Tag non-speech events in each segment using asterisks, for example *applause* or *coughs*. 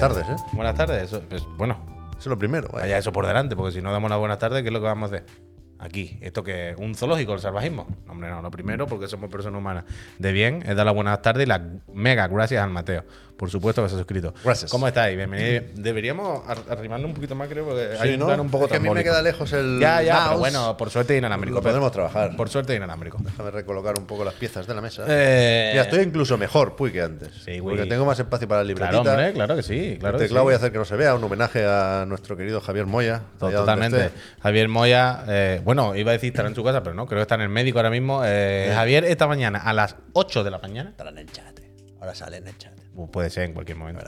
buenas tardes, ¿eh? Buenas tardes. Eso, pues, bueno, Eso es lo primero. vaya. vaya eso por delante, porque si no damos las buenas tardes, ¿qué es lo que vamos a hacer? Aquí, esto que es un zoológico, el salvajismo. No, hombre, no, lo primero, porque somos personas humanas de bien, es dar las buenas tardes y las mega gracias al Mateo. Por supuesto que se ha suscrito. Gracias. ¿Cómo estáis? Bienvenido. Deberíamos ar- arrimarnos un poquito más, creo, porque Sí, hay un ¿no? plan un poco Es que a mí me queda lejos el Ya, ya, pero mouse. bueno, por suerte inalámbrico. Lo podremos trabajar. Por suerte inalámbrico. Déjame recolocar un poco las piezas de la mesa. Eh, Ya estoy incluso mejor, puy, que antes. Sí, güey. porque tengo más espacio para la libretita. Claro, hombre, claro que sí. Claro el teclado sí. voy a hacer que no se vea, un homenaje a nuestro querido Javier Moya. Totalmente. Javier Moya, eh, bueno, iba a decir estar en su casa, pero no, creo que está en el médico ahora mismo. Eh, Javier, esta mañana a las 8 de la mañana, Estará en el chat. Ahora sale en el chat. uh, puede ser en cualquier momento.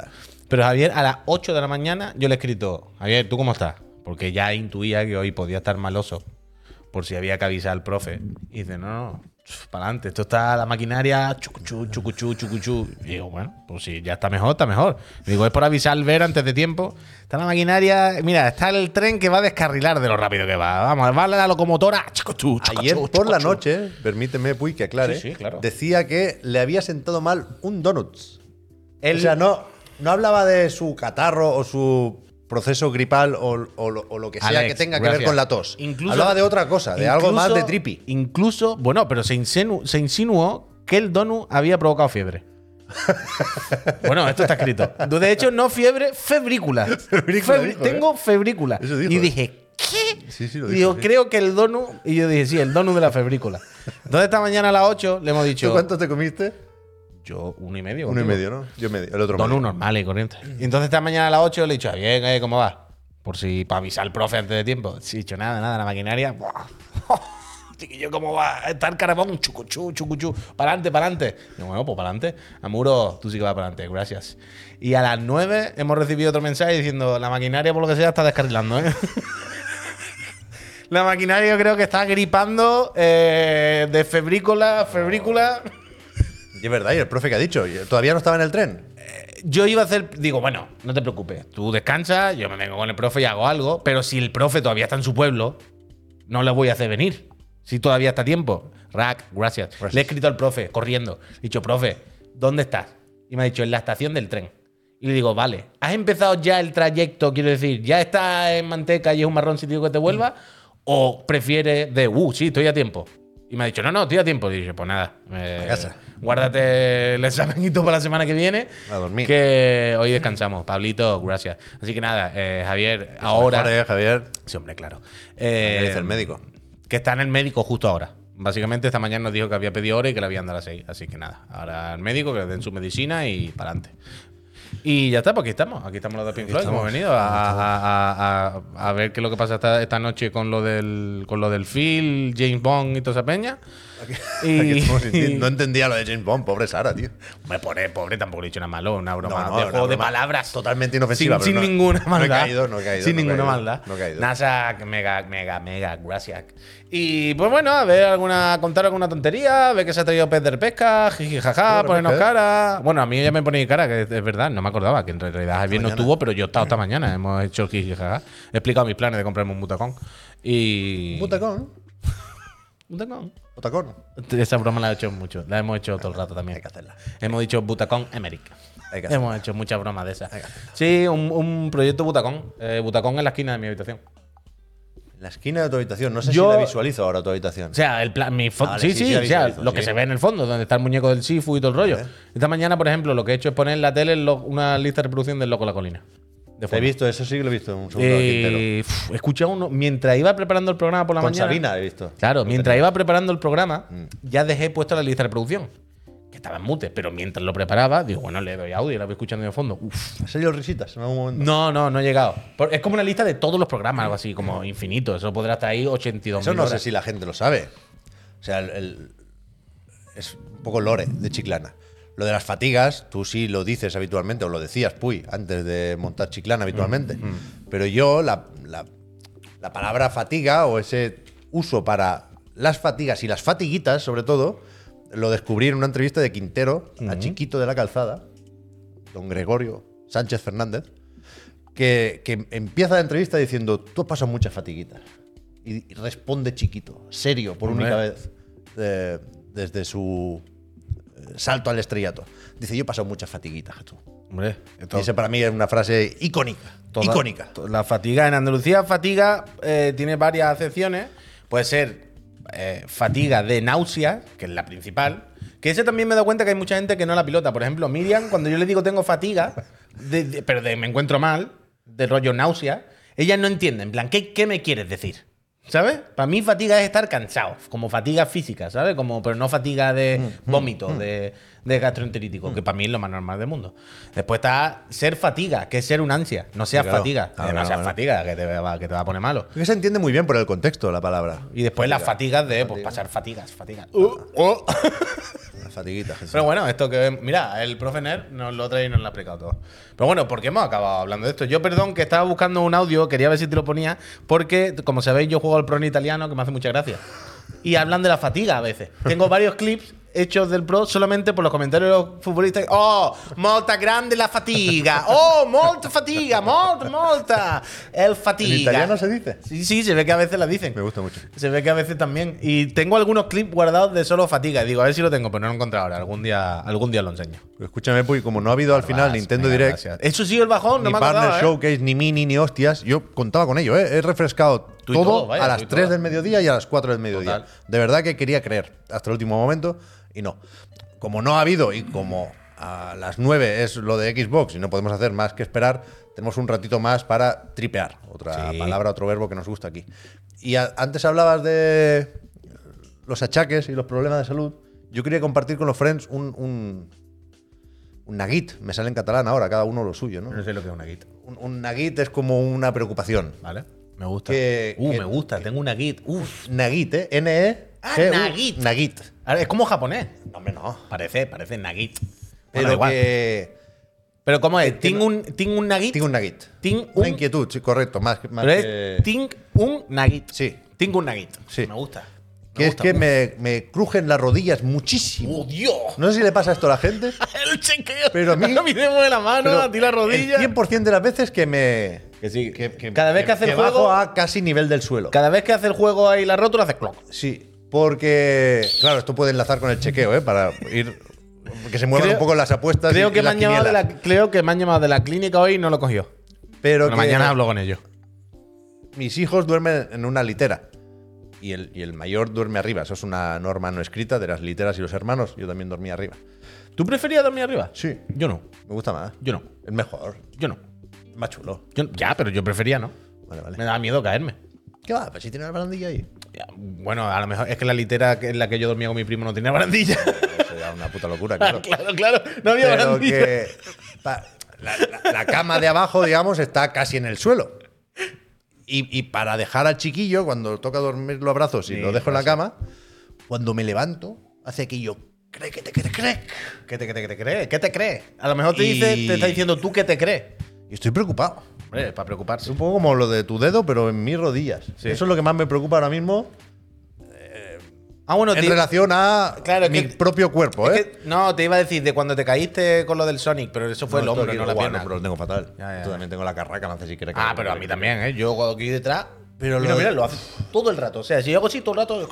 Pero Javier, a las 8 de la mañana, yo le he escrito, Javier, ¿tú cómo estás? Porque ya intuía que hoy podía estar maloso, por si había que avisar al profe. Y dice, no, no, para adelante, esto está la maquinaria, chucuchú, chucuchú, chucuchú. Y digo, bueno, pues si ya está mejor, está mejor. Y digo, es por avisar al ver antes de tiempo. Está la maquinaria, mira, está el tren que va a descarrilar de lo rápido que va. Vamos, va la locomotora. chucuchú, chucuchú, Ayer por la noche, permíteme, puy, que aclare, Sí, sí, claro. decía que le había sentado mal un donuts. Él- O sea, no, no hablaba de su catarro o su proceso gripal o, o lo, o lo que sea Alex, que tenga que gracias. ver con la tos. Incluso- hablaba de otra cosa, de algo más de trippy. Incluso, bueno, pero se, insenu- se insinuó que el donut había provocado fiebre. *laughs* bueno, esto está escrito. De hecho, no fiebre, febrícula. Febrícula Febri- dijo, ¿eh? Tengo febrícula. Eso dijo, y ¿eh? dije, ¿qué? Sí, sí, lo y dijo, digo, sí. creo que el donut. Y yo dije, sí, el donut de la febrícula. Entonces, esta mañana a las 8 le hemos ¿Tú dicho. cuántos te comiste? Yo, uno y medio. Uno y medio, ¿no? Yo medio, el otro Donut medio. normal y corriente. Y entonces esta mañana a las 8 le he dicho, bien, eh, ¿cómo va? Por si, para avisar al profe antes de tiempo. Sí, he dicho nada, nada, la maquinaria. *laughs* *laughs* ¿cómo va? Está el carabón, chucuchú, chucuchú. Para adelante, para adelante. Bueno, pues para adelante. Amuro, tú sí que vas para adelante, gracias. Y a las 9 hemos recibido otro mensaje diciendo, la maquinaria, por lo que sea, está descarrilando, ¿eh? *laughs* la maquinaria yo creo que está gripando eh, de febrícula, febrícula. Y es verdad, y el profe que ha dicho, ¿todavía no estaba en el tren? yo iba a hacer, digo, bueno, no te preocupes, tú descansa, yo me vengo con el profe y hago algo, pero si el profe todavía está en su pueblo, no le voy a hacer venir. Si todavía está a tiempo. Rack, gracias. Gracias. Le he escrito al profe, corriendo. He dicho, profe, ¿dónde estás? Y me ha dicho, en la estación del tren. Y le digo, vale, ¿has empezado ya el trayecto? Quiero decir, ¿ya estás en manteca y es un marrón si te digo que te vuelva? ¿O prefieres de, uh, sí, estoy a tiempo? Y me ha dicho, no, no, estoy a tiempo. Y dije, pues nada, eh, A casa. Guárdate el examenito para la semana que viene. A dormir. Que hoy descansamos. Pablito, gracias. Así que nada, eh, Javier, ahora. Eh, Javier. Sí, hombre, claro. ¿Qué Eh, dice el médico? que está en el médico justo ahora. Básicamente esta mañana nos dijo que había pedido hora y que le habían dado a las 6. Así que nada, ahora el médico que le den su medicina y para adelante. Y ya está, pues aquí estamos. Aquí estamos los de Pink Floyd. Hemos venido a, a- a- a- a ver qué es lo que pasa esta, esta noche con lo del con lo del Phil, James Bond y toda esa peña. *laughs* *laughs* No entendía lo de James Bond, pobre Sara, tío. Hombre, pobre, pobre, tampoco le he dicho nada malo, una broma No, no, de juego palabras. Totalmente inofensiva. Sin, pero sin no- ninguna maldad. No he caído, no he caído. Sin ninguna caído, maldad. No he caído. NASA, mega, mega, mega, gracias. Y pues bueno, a ver, alguna, contar alguna tontería, a ver que se ha traído pez de pesca, jiji, jaja, ponernos cara. Bueno, a mí ya me ponéis cara, que es, verdad, no me acordaba que en realidad Javier no estuvo, pero yo he estado esta mañana, hemos hecho jiji, jaja. He explicado mis planes de comprarme un butacón. Y. Butacón. *laughs* Butacón. Butacón. Esa broma la he hecho mucho, la hemos hecho todo el rato también. Hay que hacerla. Hemos dicho Butacón Emerick. Hay que hacerla. Hemos hecho muchas bromas de esas. Sí, un, un proyecto Butacón. Eh, Butacón en la esquina de mi habitación. La esquina de tu habitación. No sé Yo- si la visualizo ahora tu habitación. O sea, el plan, mi fo- Ah, vale, sí, sí, sí, sí, la o sea, visualizo, lo que sí. se ve en el fondo, donde está el muñeco del Sifu y todo el rollo. Vale. Esta mañana, por ejemplo, lo que he hecho es poner en la tele una lista de reproducción del Loco la Colina. He visto, eso sí que lo he visto un segundo. Eh, uf, he escuchado uno. Mientras iba preparando el programa por la Con mañana. Sabina he visto. Claro, mientras iba preparando el programa, Mm. ya dejé puesto la lista de reproducción. Que estaba en mute, pero mientras lo preparaba, digo, bueno, le doy audio y la voy escuchando de fondo. Uf. ¿Ha salido risitas en algún momento? No, no, no he llegado. Es como una lista de todos los programas, algo así, como infinito. Eso podrá estar ahí 82 Eso no sé si la gente lo sabe. O sea, el- el- es un poco lore de Chiclana. Lo de las fatigas, tú sí lo dices habitualmente, o lo decías, puy, antes de montar Chiclana habitualmente. Pero yo, la, la- la palabra fatiga o ese uso para las fatigas y las fatiguitas, sobre todo, lo descubrí en una entrevista de Quintero, a Chiquito de la Calzada, don Gregorio Sánchez Fernández, que, que empieza la entrevista diciendo, tú has pasado muchas fatiguitas. Y, responde chiquito, serio, por única vez, eh, desde su salto al estrellato. Dice, yo he pasado muchas fatiguitas, tú. Hombre, esto- Y esa para mí es una frase icónica. toda- icónica. La fatiga. En Andalucía, fatiga eh, tiene varias acepciones. Puede ser eh, fatiga de náusea, que es la principal. Que ese también me he dado cuenta que hay mucha gente que no la pilota. Por ejemplo, Miriam, cuando yo le digo tengo fatiga, de- de- pero de me encuentro mal, de rollo náusea, ella no entiende. En plan, ¿qué, qué me quieres decir? ¿Sabes? Para mí fatiga es estar cansado, como fatiga física, ¿sabes? Como, pero no fatiga de Mm, vómito, de, de gastroenterítico, que para mí es lo más normal del mundo. Después está ser fatiga, que es ser un ansia, no seas Claro. fatiga, Claro, que no seas fatiga, que te, va, que te va a poner malo. Que se entiende muy bien por el contexto la palabra. Y después las fatigas de pues, pasar fatigas, fatigas. Uh, uh. *laughs* *laughs* Fatiguita. Jesús. Pero bueno, esto que. Mira, el profe Ner nos lo trae y nos lo ha explicado todo. Pero bueno, ¿por qué hemos acabado hablando de esto? Yo, perdón, que estaba buscando un audio, quería ver si te lo ponía, porque, como sabéis, yo juego al Pro en italiano, que me hace mucha gracia. Y hablan de la fatiga a veces. Tengo varios clips hechos del Pro solamente por los comentarios de los futbolistas. ¡Oh! ¡Molta grande la fatiga! ¡Oh! ¡Molta fatiga! ¡Molta, molta! El fatiga. ¿En italiano se dice? Sí, sí, se ve que a veces la dicen. Me gusta mucho. Se ve que a veces también. Y tengo algunos clips guardados de solo fatiga. Digo, a ver si lo tengo, pero no lo he encontrado ahora. Algún día, algún día lo enseño. Escúchame, Puy, como no ha habido al final Vas, Nintendo venga, Direct, gracias. Eso sí, el bajón, no ni me Partner acordaba, ¿eh? Showcase, ni Mini, ni hostias, yo contaba con ello, ¿eh? He refrescado todo, todo, vaya, a las y 3 todo. del mediodía y a las 4 del mediodía. Total. De verdad que quería creer hasta el último momento y no. Como no ha habido y como a las 9 es lo de Xbox y no podemos hacer más que esperar, tenemos un ratito más para tripear. Otra Sí. palabra, otro verbo que nos gusta aquí. Y a- antes hablabas de los achaques y los problemas de salud. Yo quería compartir con los friends un, un, un nugget. Me sale en catalán ahora, cada uno lo suyo, ¿no? No sé lo que es una git. Un, un nugget es como una preocupación. ¿Vale? Me gusta. Que- uh, que- me gusta. Tengo una git. Uf. Nugget, ¿eh? N-E. Ah, nugget. Nugget. Ahora, Es como japonés. No, hombre, no. Parece, parece nagit. Pero Bueno, igual. que. Pero ¿cómo es? ¿Ting un, ting un nagit? Tengo un nugget. Ting Una un- inquietud, sí, correcto. Más, más Pero que, es ting un nagit. Sí. Ting un nagit. Sí. Me gusta. Que es que me, me crujen las rodillas muchísimo. ¡Oh, Dios! No sé si le pasa esto a la gente, *laughs* El chequeo. Pero *laughs* a mí- me mueve la mano, a ti la rodilla. el 100% de las veces que me. Que sí. que- que- cada vez que, hace el bajo juego. a casi nivel del suelo. Cada vez que hace el juego ahí la rótula hace clock. Sí, porque. Claro, esto puede enlazar con el chequeo, ¿eh? Para ir. Que se muevan Creo- un poco las apuestas. Creo y- que, y me han llamado de la, quinielas. creo que me han llamado de la clínica hoy y no lo cogió. Pero, mañana hablo con ellos. mis hijos duermen en una litera. Y el, y el mayor duerme arriba. Eso es una norma no escrita de las literas y los hermanos. Yo también dormía arriba. ¿Tú preferías dormir arriba? Sí. Yo no. Me gusta más. Yo no. Es mejor. Yo no. Más chulo. Yo- ya, pero yo prefería no. Vale, vale. Me daba miedo caerme. ¿Qué va? Pues si tiene la barandilla ahí. Ya, Bueno, a lo mejor es que la litera en la que yo dormía con mi primo no tenía barandilla. *laughs* Eso es una puta locura, *laughs* claro. claro, claro. No había Pero barandilla. que. pa- la, la- la cama de abajo, digamos, está casi en el suelo. Y, y para dejar al chiquillo, cuando toca dormir los brazos y Sí, lo dejo en la cama, cuando me levanto, hace aquello. Cree que te cree, cree. ¿Qué te, te- qué te crees? ¿Qué te crees? A lo mejor te Y- dice, te está diciendo tú qué te crees. Y estoy preocupado. Hombre, para Es preocuparse. un poco como lo de tu dedo, pero en mis rodillas. Sí. Eso es lo que más me preocupa ahora mismo Ah, bueno, en te- relación a Claro, mi que- propio cuerpo, ¿eh? que- no, te iba a decir de cuando te caíste con lo del Sonic, pero eso fue el hombro, no la igual, pierna. pero lo tengo fatal. Ya, ya, Yo también tengo la carraca, no sé si crees que. Ah, pero a mí también, ¿eh? Yo cuando aquí detrás. Pero mira, lo- mira, lo hace todo el rato. O sea, si yo hago así todo el rato.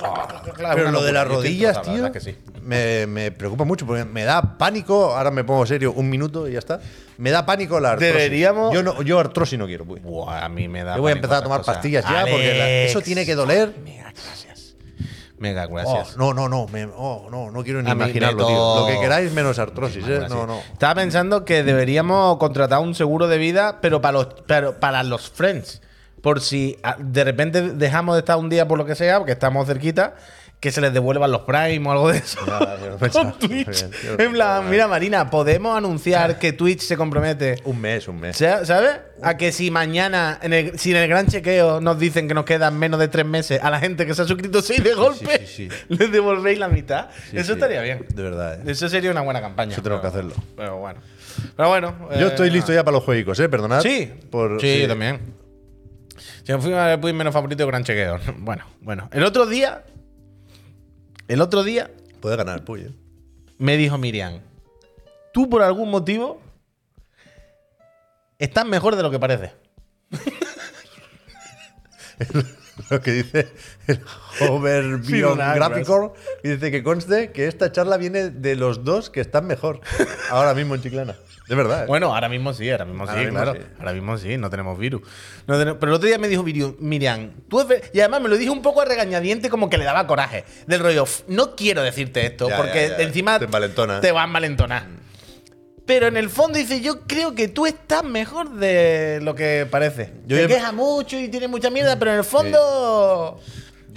clac, Pero lo de las rodillas, tío, la que sí. me, me preocupa mucho porque me da pánico. Ahora me pongo serio un minuto y ya está. Me da pánico la artrosis. Deberíamos- Yo, no, yo artrosis no quiero, pues. Buah, a mí me da. Yo voy a empezar a tomar pastillas ya porque la- eso tiene que doler. Mega gracias. Oh, gracias. no, no, no, me- oh, no, no quiero ni imaginarlo, tío. Lo que queráis menos artrosis, ¿eh? No, no. Estaba pensando que deberíamos contratar un seguro de vida, pero para los, pero para los friends. Por si ah, de repente dejamos de estar un día por lo que sea, porque estamos cerquita, que se les devuelvan los Prime o algo de eso. *laughs* Yo pensaba. Con Twitch. Bien, yo lo En plan, mira, Marina, podemos anunciar que Twitch se compromete. Un mes, un mes. Sa- ¿Sabes? A que si mañana, en el, si en el gran chequeo nos dicen que nos quedan menos de tres meses a la gente que se ha suscrito seis de golpe, sí, sí. *laughs* les devolvéis la mitad. Sí, Eso sí. estaría bien. De verdad, ¿eh? Eso sería una buena campaña. Eso tenemos que hacerlo. Pero bueno. Pero bueno. Yo eh, estoy listo ya para los juegos, ¿eh? Perdonad. Sí. Por, sí, yo también. Si me fui a ver menos favorito de gran chequeo. *laughs* Bueno, bueno. El otro día. El otro día Puede ganar, Puy, ¿eh? me dijo Miriam. Tú por algún motivo. Estás mejor de lo que parece. *laughs* Lo que dice el Hover Sí, una Graphical y dice que conste que esta charla viene de los dos que están mejor ahora mismo en Chiclana. De verdad. Bueno, ahora mismo sí, ahora mismo sí, mismo claro. sí. Ahora mismo sí, no tenemos virus. No tenemos- pero el otro día me dijo Miriam, tú es y además me lo dijo un poco a regañadiente, como que le daba coraje. Del rollo, "F, no quiero decirte esto, Ya, porque ya, ya. encima Te te va a envalentonar. Pero en el fondo dice, yo creo que tú estás mejor de lo que parece. Yo te queja mucho y tiene mucha mierda, pero en el fondo...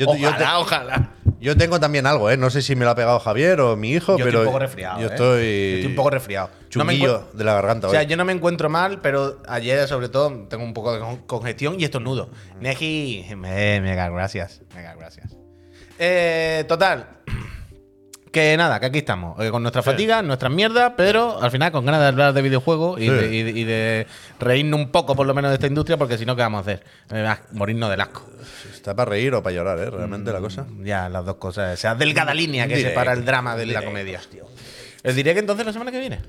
Yo ojalá, te- ojalá. Yo tengo también algo, ¿eh? No sé si me lo ha pegado Javier o mi hijo, Yo pero. estoy un poco resfriado. Yo ¿eh? estoy. Yo estoy un poco resfriado. No Chunguillo encuentro- de la garganta, O sea, hoy. yo no me encuentro mal, pero ayer sobre todo tengo un poco de con- congestión y estornudo. Neji, me- mega gracias, mega gracias. Eh, total, que nada, que aquí estamos, eh, con nuestra fatiga, nuestras mierdas, pero al final con ganas de hablar de videojuegos y, Sí. de, y de- y de reírnos un poco por lo menos de esta industria, porque si no, ¿qué vamos a hacer? Eh, ah, morirnos del asco. Está para reír o para llorar, ¿eh? Realmente la cosa. Ya, las dos cosas. Esa delgada línea que Direct. separa el drama de la comedia. ¿El diré que entonces la semana que viene?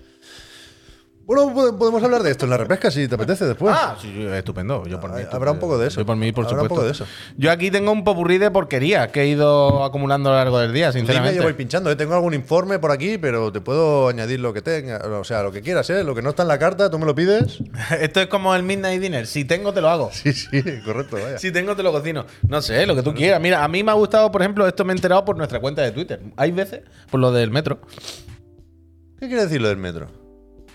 Bueno, pode- podemos hablar de esto en la repesca si te apetece después. Ah, sí, sí, estupendo. Yo por mí, Habrá un poco de eso. Yo por mí, por Habrá un supuesto. poco de eso. Yo aquí tengo un popurrí de porquería que he ido acumulando a lo largo del día, Tú Dime, sinceramente. yo voy pinchando, ¿eh? Tengo algún informe por aquí, pero te puedo añadir lo que tenga. O sea, lo que quieras, ¿eh? Lo que no está en la carta, tú me lo pides. *laughs* Esto es como el Midnight Dinner. Si tengo, te lo hago. Sí, sí, correcto, vaya. Si tengo, te lo cocino. No sé, lo que tú quieras. Mira, a mí me ha gustado, por ejemplo, esto me he enterado por nuestra cuenta de Twitter. Hay veces, por lo del metro. ¿Qué quiere decir lo del metro?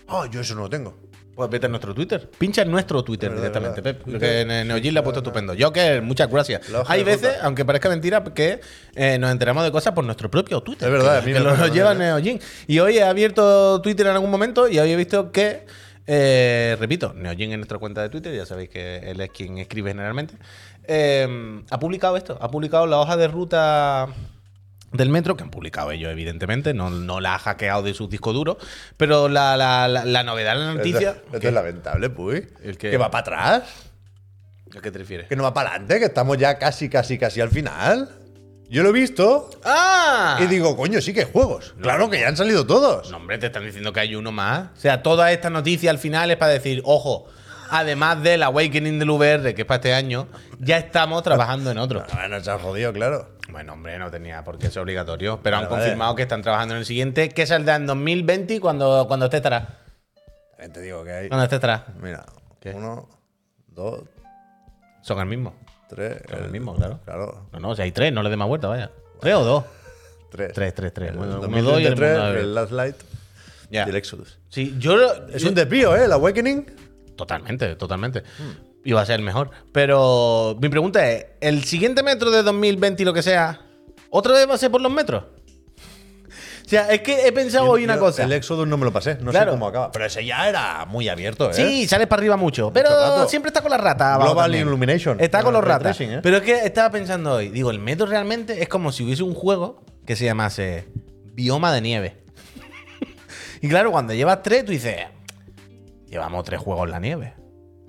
Ah, yo eso no lo tengo. Pues vete a nuestro Twitter. Pincha en nuestro Twitter Verdad, directamente. Pep. Que en Neogin le ha puesto estupendo. Yo que muchas gracias. Hay veces, ruta. aunque parezca mentira, que eh, nos enteramos de cosas por nuestro propio Twitter. Es verdad, a que, mí que me lo nos lleva también, Neogin. Y hoy he abierto Twitter en algún momento y hoy he visto que, eh, repito, Neogin en nuestra cuenta de Twitter, ya sabéis que él es quien escribe generalmente, eh, ha publicado esto, ha publicado la hoja de ruta del metro, que han publicado ellos, evidentemente, no, no la ha hackeado de sus discos duros, pero la, la- la- la novedad de la noticia... Esto, esto es lamentable, pues. Que va para atrás, ¿A qué te refieres? que no va para adelante, que estamos ya casi, casi, casi al final. Yo lo he visto ¡Ah! y digo, coño, sí que hay juegos. Claro que ya han salido todos. No, hombre, te están diciendo que hay uno más. O sea, toda esta noticia al final es para decir, ojo, además del Awakening del VR, que es para este año, ya estamos trabajando en otro. Bueno, se han jodido, claro. Bueno, hombre, no tenía por qué ser obligatorio. Pero Vale, han vale. confirmado que están trabajando en el siguiente, que saldrá en 2020 y cuando, cuando esté. También te digo que hay. Cuando esté estará. Mira, ¿Qué? uno, dos, Son el mismo. tres. Son el mismo, claro. Claro, No, no, si hay tres, no le dé más vuelta, vaya. ¿Tres o dos? *laughs* tres. Tres, tres, tres. El Bueno, uno, dos y el 2023, mundo- el Last Light y el Exodus. Sí, yo. Es yo- un desvío, ¿eh? El Awakening. Totalmente, totalmente. Iba a ser el mejor. Pero mi pregunta es: ¿el siguiente metro de 2020 y lo que sea, otra vez va a ser por los metros? O sea, es que he pensado hoy una Yo cosa. El Exodus no me lo pasé, no Claro. sé cómo acaba. Pero ese ya era muy abierto, ¿eh? Sí, sales para arriba mucho. Pero rato. siempre está con la rata. abajo Global también. Illumination. Está con los ratas. ¿eh? Pero es que estaba pensando hoy. Digo, el metro realmente es como si hubiese un juego que se llamase Bioma de Nieve. *laughs* y claro, cuando llevas tres, tú dices, llevamos tres juegos en la nieve.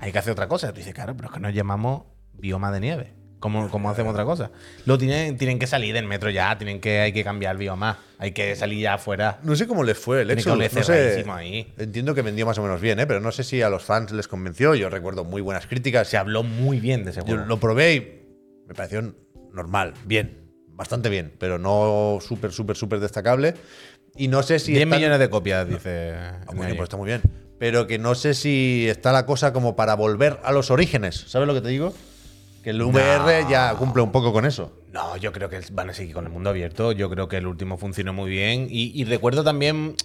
Hay que hacer otra cosa. Tú dices, claro, pero es que nos llamamos Bioma de Nieve. ¿Cómo, cómo hacemos otra cosa? Lo tienen, tienen que salir del metro ya, tienen que, hay que cambiar el bioma. Hay que salir ya afuera. No sé cómo les fue el oler No sé, ahí. entiendo que vendió más o menos bien, ¿eh? pero no sé si a los fans les convenció. Yo recuerdo muy buenas críticas. Se habló muy bien de ese Yo juego. lo probé y me pareció normal, bien, bastante bien, pero no súper, súper, súper destacable. Y no sé si. 10 están- millones de copias, dice. Ah, muy bien, Neil. pues está muy bien. Pero que no sé si está la cosa como para volver a los orígenes. ¿Sabes lo que te digo? Que el VR ya cumple un poco con eso. No, yo creo que van a seguir con el mundo abierto. Yo creo que el último funcionó muy bien. Y, y recuerdo también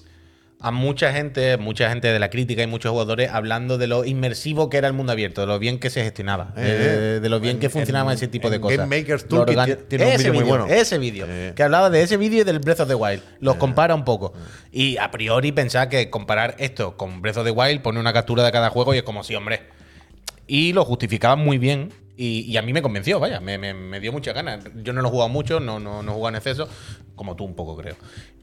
a mucha gente, mucha gente de la crítica y muchos jugadores hablando de lo inmersivo que era el mundo abierto, de lo bien que se gestionaba, Eh, de, de lo bien en- que funcionaba en- ese tipo de cosas. Game Maker's Toolkit tiene un Ese vídeo muy bueno. Ese vídeo, Eh. que hablaba de ese vídeo y del Breath of the Wild. Los compara un poco. Y a priori pensaba que comparar esto con Breath of the Wild pone una captura de cada juego y es como si, hombre, y lo justificaban muy bien. Y, y a mí me convenció, vaya, me, me- me dio muchas ganas. Yo no lo he jugado mucho, no, no, no he jugado en exceso, como tú un poco creo.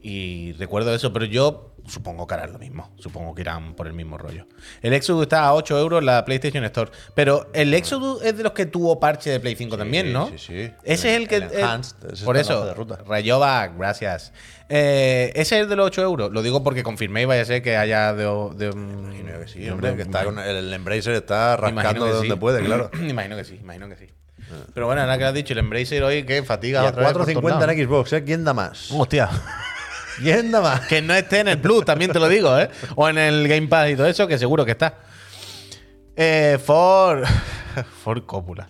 Y recuerdo eso, pero yo supongo que harán lo mismo. Supongo que irán por el mismo rollo. El Exodus está a 8 euros en la PlayStation Store. Pero el Exodus es de los que tuvo parche de Play 5 también, ¿no? sí, sí. Ese es el que. El Enhanced, por eso, de ruta. Gracias. Eh, ese es el de los 8 euros. Lo digo porque confirmé y vaya a ser que haya de. de Imagino que sí, hombre, que está con el Embracer está rascando de sí. donde puede, claro. *clears throat* imagino que sí, imagino que sí. Pero bueno, ahora que has dicho, el Embracer hoy, que Y fatiga a por todos 4.50 lados. en Xbox, ¿eh? ¿Quién da más? Hostia. *laughs* ¿Quién da más? Que no esté en el Plus, también te lo digo, ¿eh? O en el Game Pass y todo eso, que seguro que está. Eh, for. *laughs* For Copula.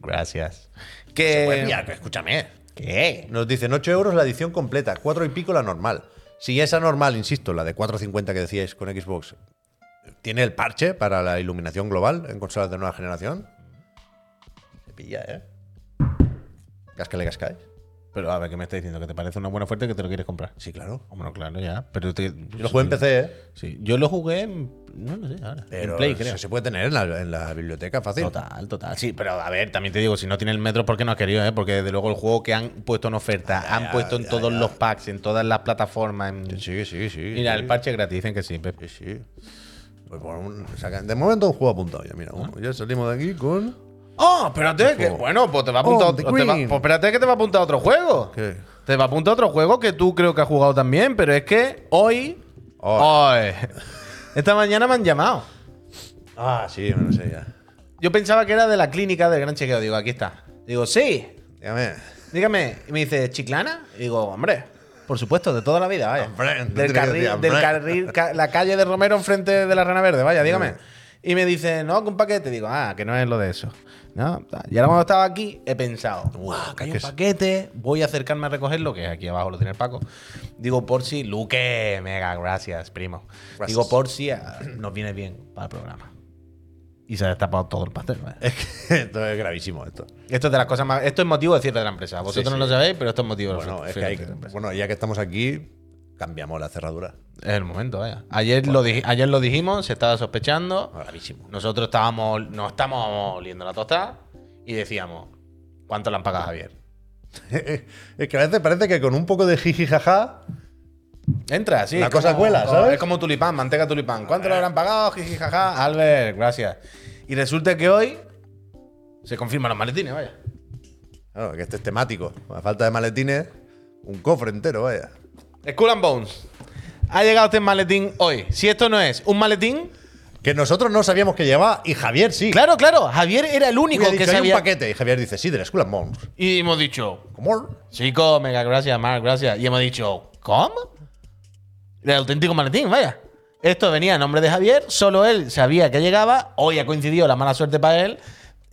Gracias. Que. Pues mira, escúchame. ¿Qué? Nos dicen 8 euros la edición completa, 4 y pico la normal. Si esa normal, insisto, la de 4.50 que decíais con Xbox, tiene el parche para la iluminación global en consolas de nueva generación, se pilla, ¿eh? Cascale, cascáis. Pero a ver, ¿qué me estás diciendo? ¿Que te parece una buena oferta y que te lo quieres comprar? Sí, claro. Bueno, claro, ya. Pero te- Yo lo jugué en PC, ¿eh? Sí, yo lo jugué en. No lo sé, ahora. Pero en Play, creo. se puede tener en la, en la biblioteca fácil. Total, total. Sí, pero a ver, también te digo, si no tiene el metro, ¿por qué no has querido? Eh? Porque desde luego el juego que han puesto en oferta, Ya, han ya, puesto en ya, todos los packs, en todas las plataformas. en- Sí, sí, sí. Mira, sí. el parche gratis, dicen que sí. Pep. Sí, sí. Pues por un- saca- de momento un juego apuntado ya, mira. uno. Ya salimos de aquí con. ¡Oh! Espérate, que. Bueno, pues te va a apuntar. Oh, te va- pues espérate que te va a apuntar otro juego. ¿Qué? Te va a apuntar otro juego que tú creo que has jugado también, pero es que hoy. Hoy. Hoy. *laughs* Esta mañana me han llamado. Ah, sí, me lo sé ya. Yo pensaba que era de la clínica del gran chequeo. Digo, aquí está. Digo, sí. Dígame. Dígame. Y me dice, ¿Chiclana? Y digo, hombre, por supuesto, de toda la vida, vaya. Hombre, del carril, decir, del carril, ca- la calle de Romero enfrente de la Rana Verde, vaya, dígame. Y me dice, no, que un paquete. Digo, ah, que no es lo de eso. No, y ahora cuando estaba aquí, he pensado, wow, que hay es un que es- paquete, voy a acercarme a recogerlo, que aquí abajo lo tiene el Paco. Digo, por si, Luque, mega, gracias, primo. Gracias. Digo, por si ah, nos viene bien para el programa. Y se ha destapado todo el pastel, vaya. Es que *laughs* esto es gravísimo esto. Esto es de las cosas más. Esto es motivo de cierre de la empresa. Vosotros Sí, no lo sabéis, pero esto es motivo de Bueno, es que cierre hay de la empresa. bueno, ya que estamos aquí, cambiamos la cerradura. Es el momento, vaya. Ayer, lo, di- ayer lo dijimos, se estaba sospechando. Gravísimo. Nosotros estábamos, nos estábamos oliendo la tostada y decíamos, ¿cuánto le han pagado a Javier? *laughs* es que a veces parece que con un poco de jiji jaja. Entra, sí. La cosa como- cuela, ¿sabes? Es como tulipán, manteca tulipán. ¿Cuánto le habrán pagado? Jiji, jaja. Albert, gracias. Y resulta que hoy se confirman los maletines, vaya. Claro, que este es temático. A falta de maletines, un cofre entero, vaya. Skull and Bones. Ha llegado este maletín hoy. Si esto no es un maletín, Que nosotros no sabíamos que llevaba y Javier sí. Claro, claro. Javier era el único que dicho, "Hay sabía. un paquete. Y Javier dice, sí, del Skull and Bones. Y hemos dicho, ¿Cómo? chico, mega gracias, Mark, gracias. Y hemos dicho, ¿cómo? El auténtico maletín, vaya. Esto venía a nombre de Javier, solo él sabía que llegaba. Hoy ha coincidido la mala suerte para él,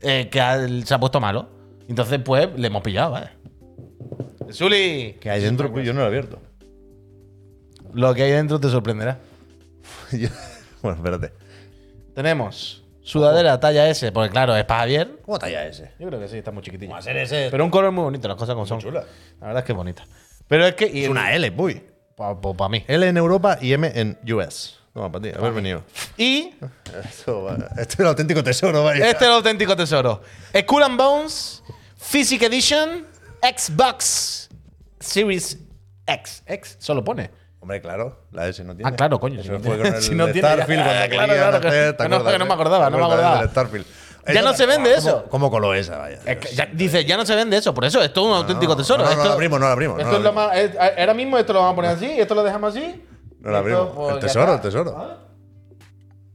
eh, que ha- se ha puesto malo. Entonces, pues, le hemos pillado, vaya. Zuli, Que hay dentro, pues yo no lo he abierto. Lo que hay dentro te sorprenderá. *laughs* Yo- bueno, espérate. Tenemos sudadera talla S, porque claro, es para Javier. ¿Cómo talla ese? Yo creo que sí, está muy chiquitilla. ¿Cómo va a ser ese? Pero un color muy bonito, las cosas como son. chula. La verdad es que es bonita. Pero es que. es una L, uy. Para mí. L en Europa y M en US. Toma, para ti, haber venido. Y Esto, va- esto es el auténtico tesoro, vaya. este es el auténtico tesoro. Skull and Bones Physic Edition Xbox Series X. X solo pone. Hombre, claro, la S no tiene. Ah, claro, coño, Eso si no fue tiene- con el si no tiene, Starfield ya, cuando ya, *laughs* claro, claro, que- hacer, ¿te que no, acuerdas, que no me acordaba, ¿Te no me acordaba. del Starfield? Ya no se vende ¿cómo- eso. ¿Cómo coló esa, vaya? Es que ya- dice, ya no se vende eso. Por eso, esto es un auténtico no, tesoro. no, no, lo abrimos, no lo abrimos, no Esto es lo más. es- ahora mismo esto lo vamos a poner así, esto lo dejamos así. No lo abrimos. pues, El tesoro, el tesoro.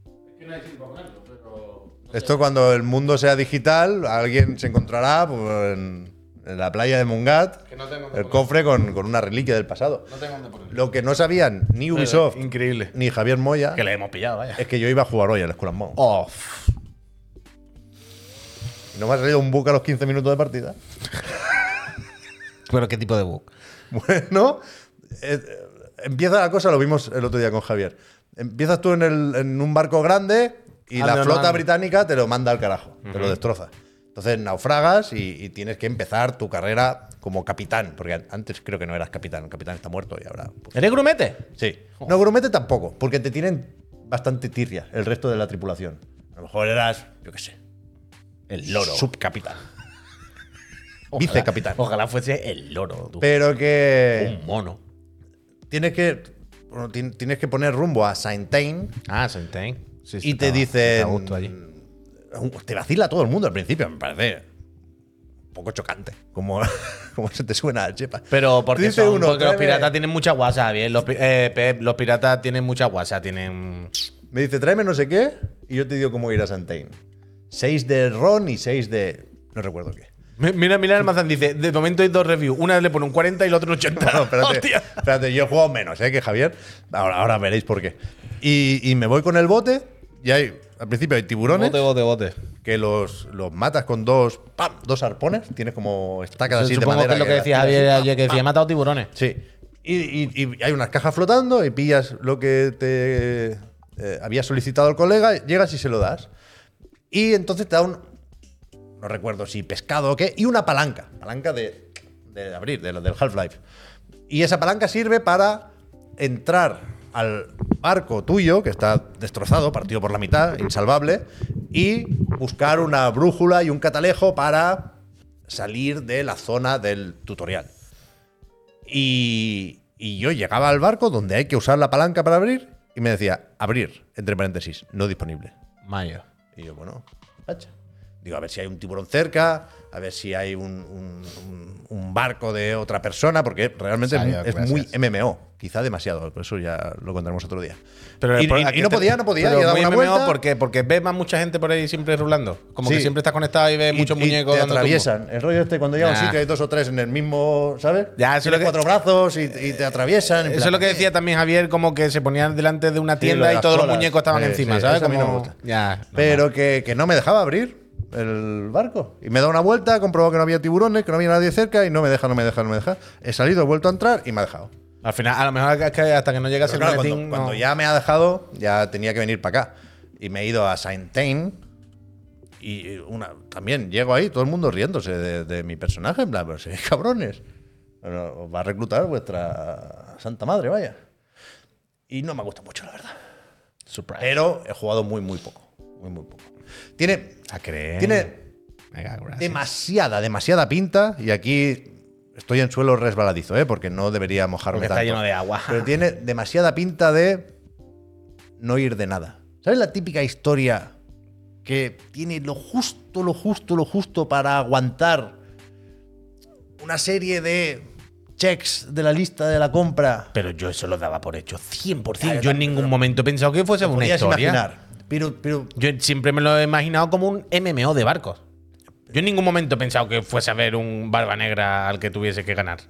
Es que no hay ponerlo, pero- Esto cuando el mundo sea digital, alguien se encontrará pues, en, en la playa de Mungat Que no tengo dónde el cofre con, con una reliquia del pasado. No tengo. Lo que no sabían ni Ubisoft increíble. ni Javier Moya Que le hemos pillado, vaya. es que yo iba a jugar hoy al Skull and Bones. Oh, Y no me ha salido un bug a los 15 minutos de partida. pero qué tipo de bug. Bueno, eh, empieza la cosa, lo vimos el otro día con Javier. Empiezas tú en, el- en un barco grande y Ah, la flota británica te lo manda al carajo, te lo destroza. Entonces naufragas y, y tienes que empezar tu carrera como capitán, porque an- antes creo que no eras capitán, el capitán está muerto y ahora... pues, ¿Eres grumete? sí. No, grumete tampoco, porque te tienen bastante tirria el resto de la tripulación. A lo mejor eras, yo qué sé, El loro. subcapitán, *laughs* vicecapitán. Ojalá fuese el loro, tú. Pero que Un mono. tienes que bueno, tienes que poner rumbo a Saint-Ain Ah, Saint-Ain. Sí, sí, y te dicen. allí. Te vacila todo el mundo al principio, me parece un poco chocante. Como, *laughs* como se te suena a chepa. Pero porque, Dice son- uno, porque los piratas tienen mucha guasa, bien. Los, eh, Pep, los piratas tienen mucha guasa, tienen. Me dice, tráeme no sé qué, y yo te digo cómo ir a Saint-Ain. Seis de ron y seis de. No recuerdo qué. Mi- Mira, mira el Mazán dice, de momento hay dos reviews. Una le pone un 40 y la otra un 80. No, espérate, *laughs* Hostia. espérate, yo he jugado menos, ¿eh? Que Javier. Ahora, ahora veréis por qué. Y, y me voy con el bote y hay, al principio hay tiburones Bote, bote, bote. que los, los matas con dos, ¡pam! dos arpones. Tienes como estacas así de madera. que es lo que decía Javier ayer, que decía, he matado tiburones. Sí. Y, y- y hay unas cajas flotando y pillas lo que te eh, había solicitado el colega, llegas y se lo das. Y entonces te da un. No recuerdo si pescado o qué, y una palanca. Palanca de, de abrir, de, del Half-Life. Y esa palanca sirve para entrar al barco tuyo, que está destrozado, partido por la mitad, insalvable, y buscar una brújula y un catalejo para salir de la zona del tutorial. Y, y yo llegaba al barco donde hay que usar la palanca para abrir y me decía, abrir, entre paréntesis, no disponible. Mayo. Y yo, bueno, hacha. Digo, a ver si hay un tiburón cerca, a ver si hay un, un- un- un barco de otra persona, porque realmente es, Salió, es muy. MMO. Quizá demasiado, por eso ya lo contaremos otro día. Pero y, y- ¿a qué y no te- podía, no podía. pero muy una MMO, vuelta ¿por qué? Porque ves más mucha gente por ahí siempre rulando. Como que siempre estás conectado y ves y- muchos y muñecos te dando atraviesan. El rollo este, cuando llega a un Nah. sitio hay dos o tres en el mismo, ¿sabes? Ya, eso Tienes es lo que- cuatro brazos y, y te atraviesan. Eso plan, es lo que ¿qué? decía también Javier, como que se ponían delante de una Sí, lo tienda y todos los muñecos estaban encima, sí, ¿sabes? eso a mí no me Como- gusta. Ya. Pero que, que no me dejaba abrir el barco. Y me da una vuelta, he comprobado que no había tiburones, que no había nadie cerca y no me deja, no me deja, no me deja. He salido, he vuelto a entrar y me ha dejado. Al final, a lo mejor es que hasta que no llegas Pero el claro, maletín. cuando, no- cuando ya me ha dejado, ya tenía que venir para acá. Y me he ido a Saint-Tain. Y una, también llego ahí, todo el mundo riéndose de, de mi personaje. En plan, pero sí, cabrones. Bueno, os va a reclutar vuestra santa madre, vaya. Y no me gusta mucho, la verdad. Surprise. Pero he jugado muy, muy poco. Muy, muy poco. Tiene, A creer. tiene Venga, demasiada, demasiada pinta. Y aquí estoy en suelo resbaladizo, ¿eh? porque no debería mojarme Porque está tanto. lleno de agua. Pero tiene demasiada pinta de no ir de nada. ¿Sabes la típica historia que tiene lo justo, lo justo, lo justo para aguantar una serie de checks de la lista de la compra? Pero yo eso lo daba por hecho, 100%. Ya, yo en ningún momento he pensado que fuese una historia. imaginar. Yo siempre me lo he imaginado como un MMO de barcos. Yo en ningún momento he pensado que fuese a haber un barba negra al que tuviese que ganar.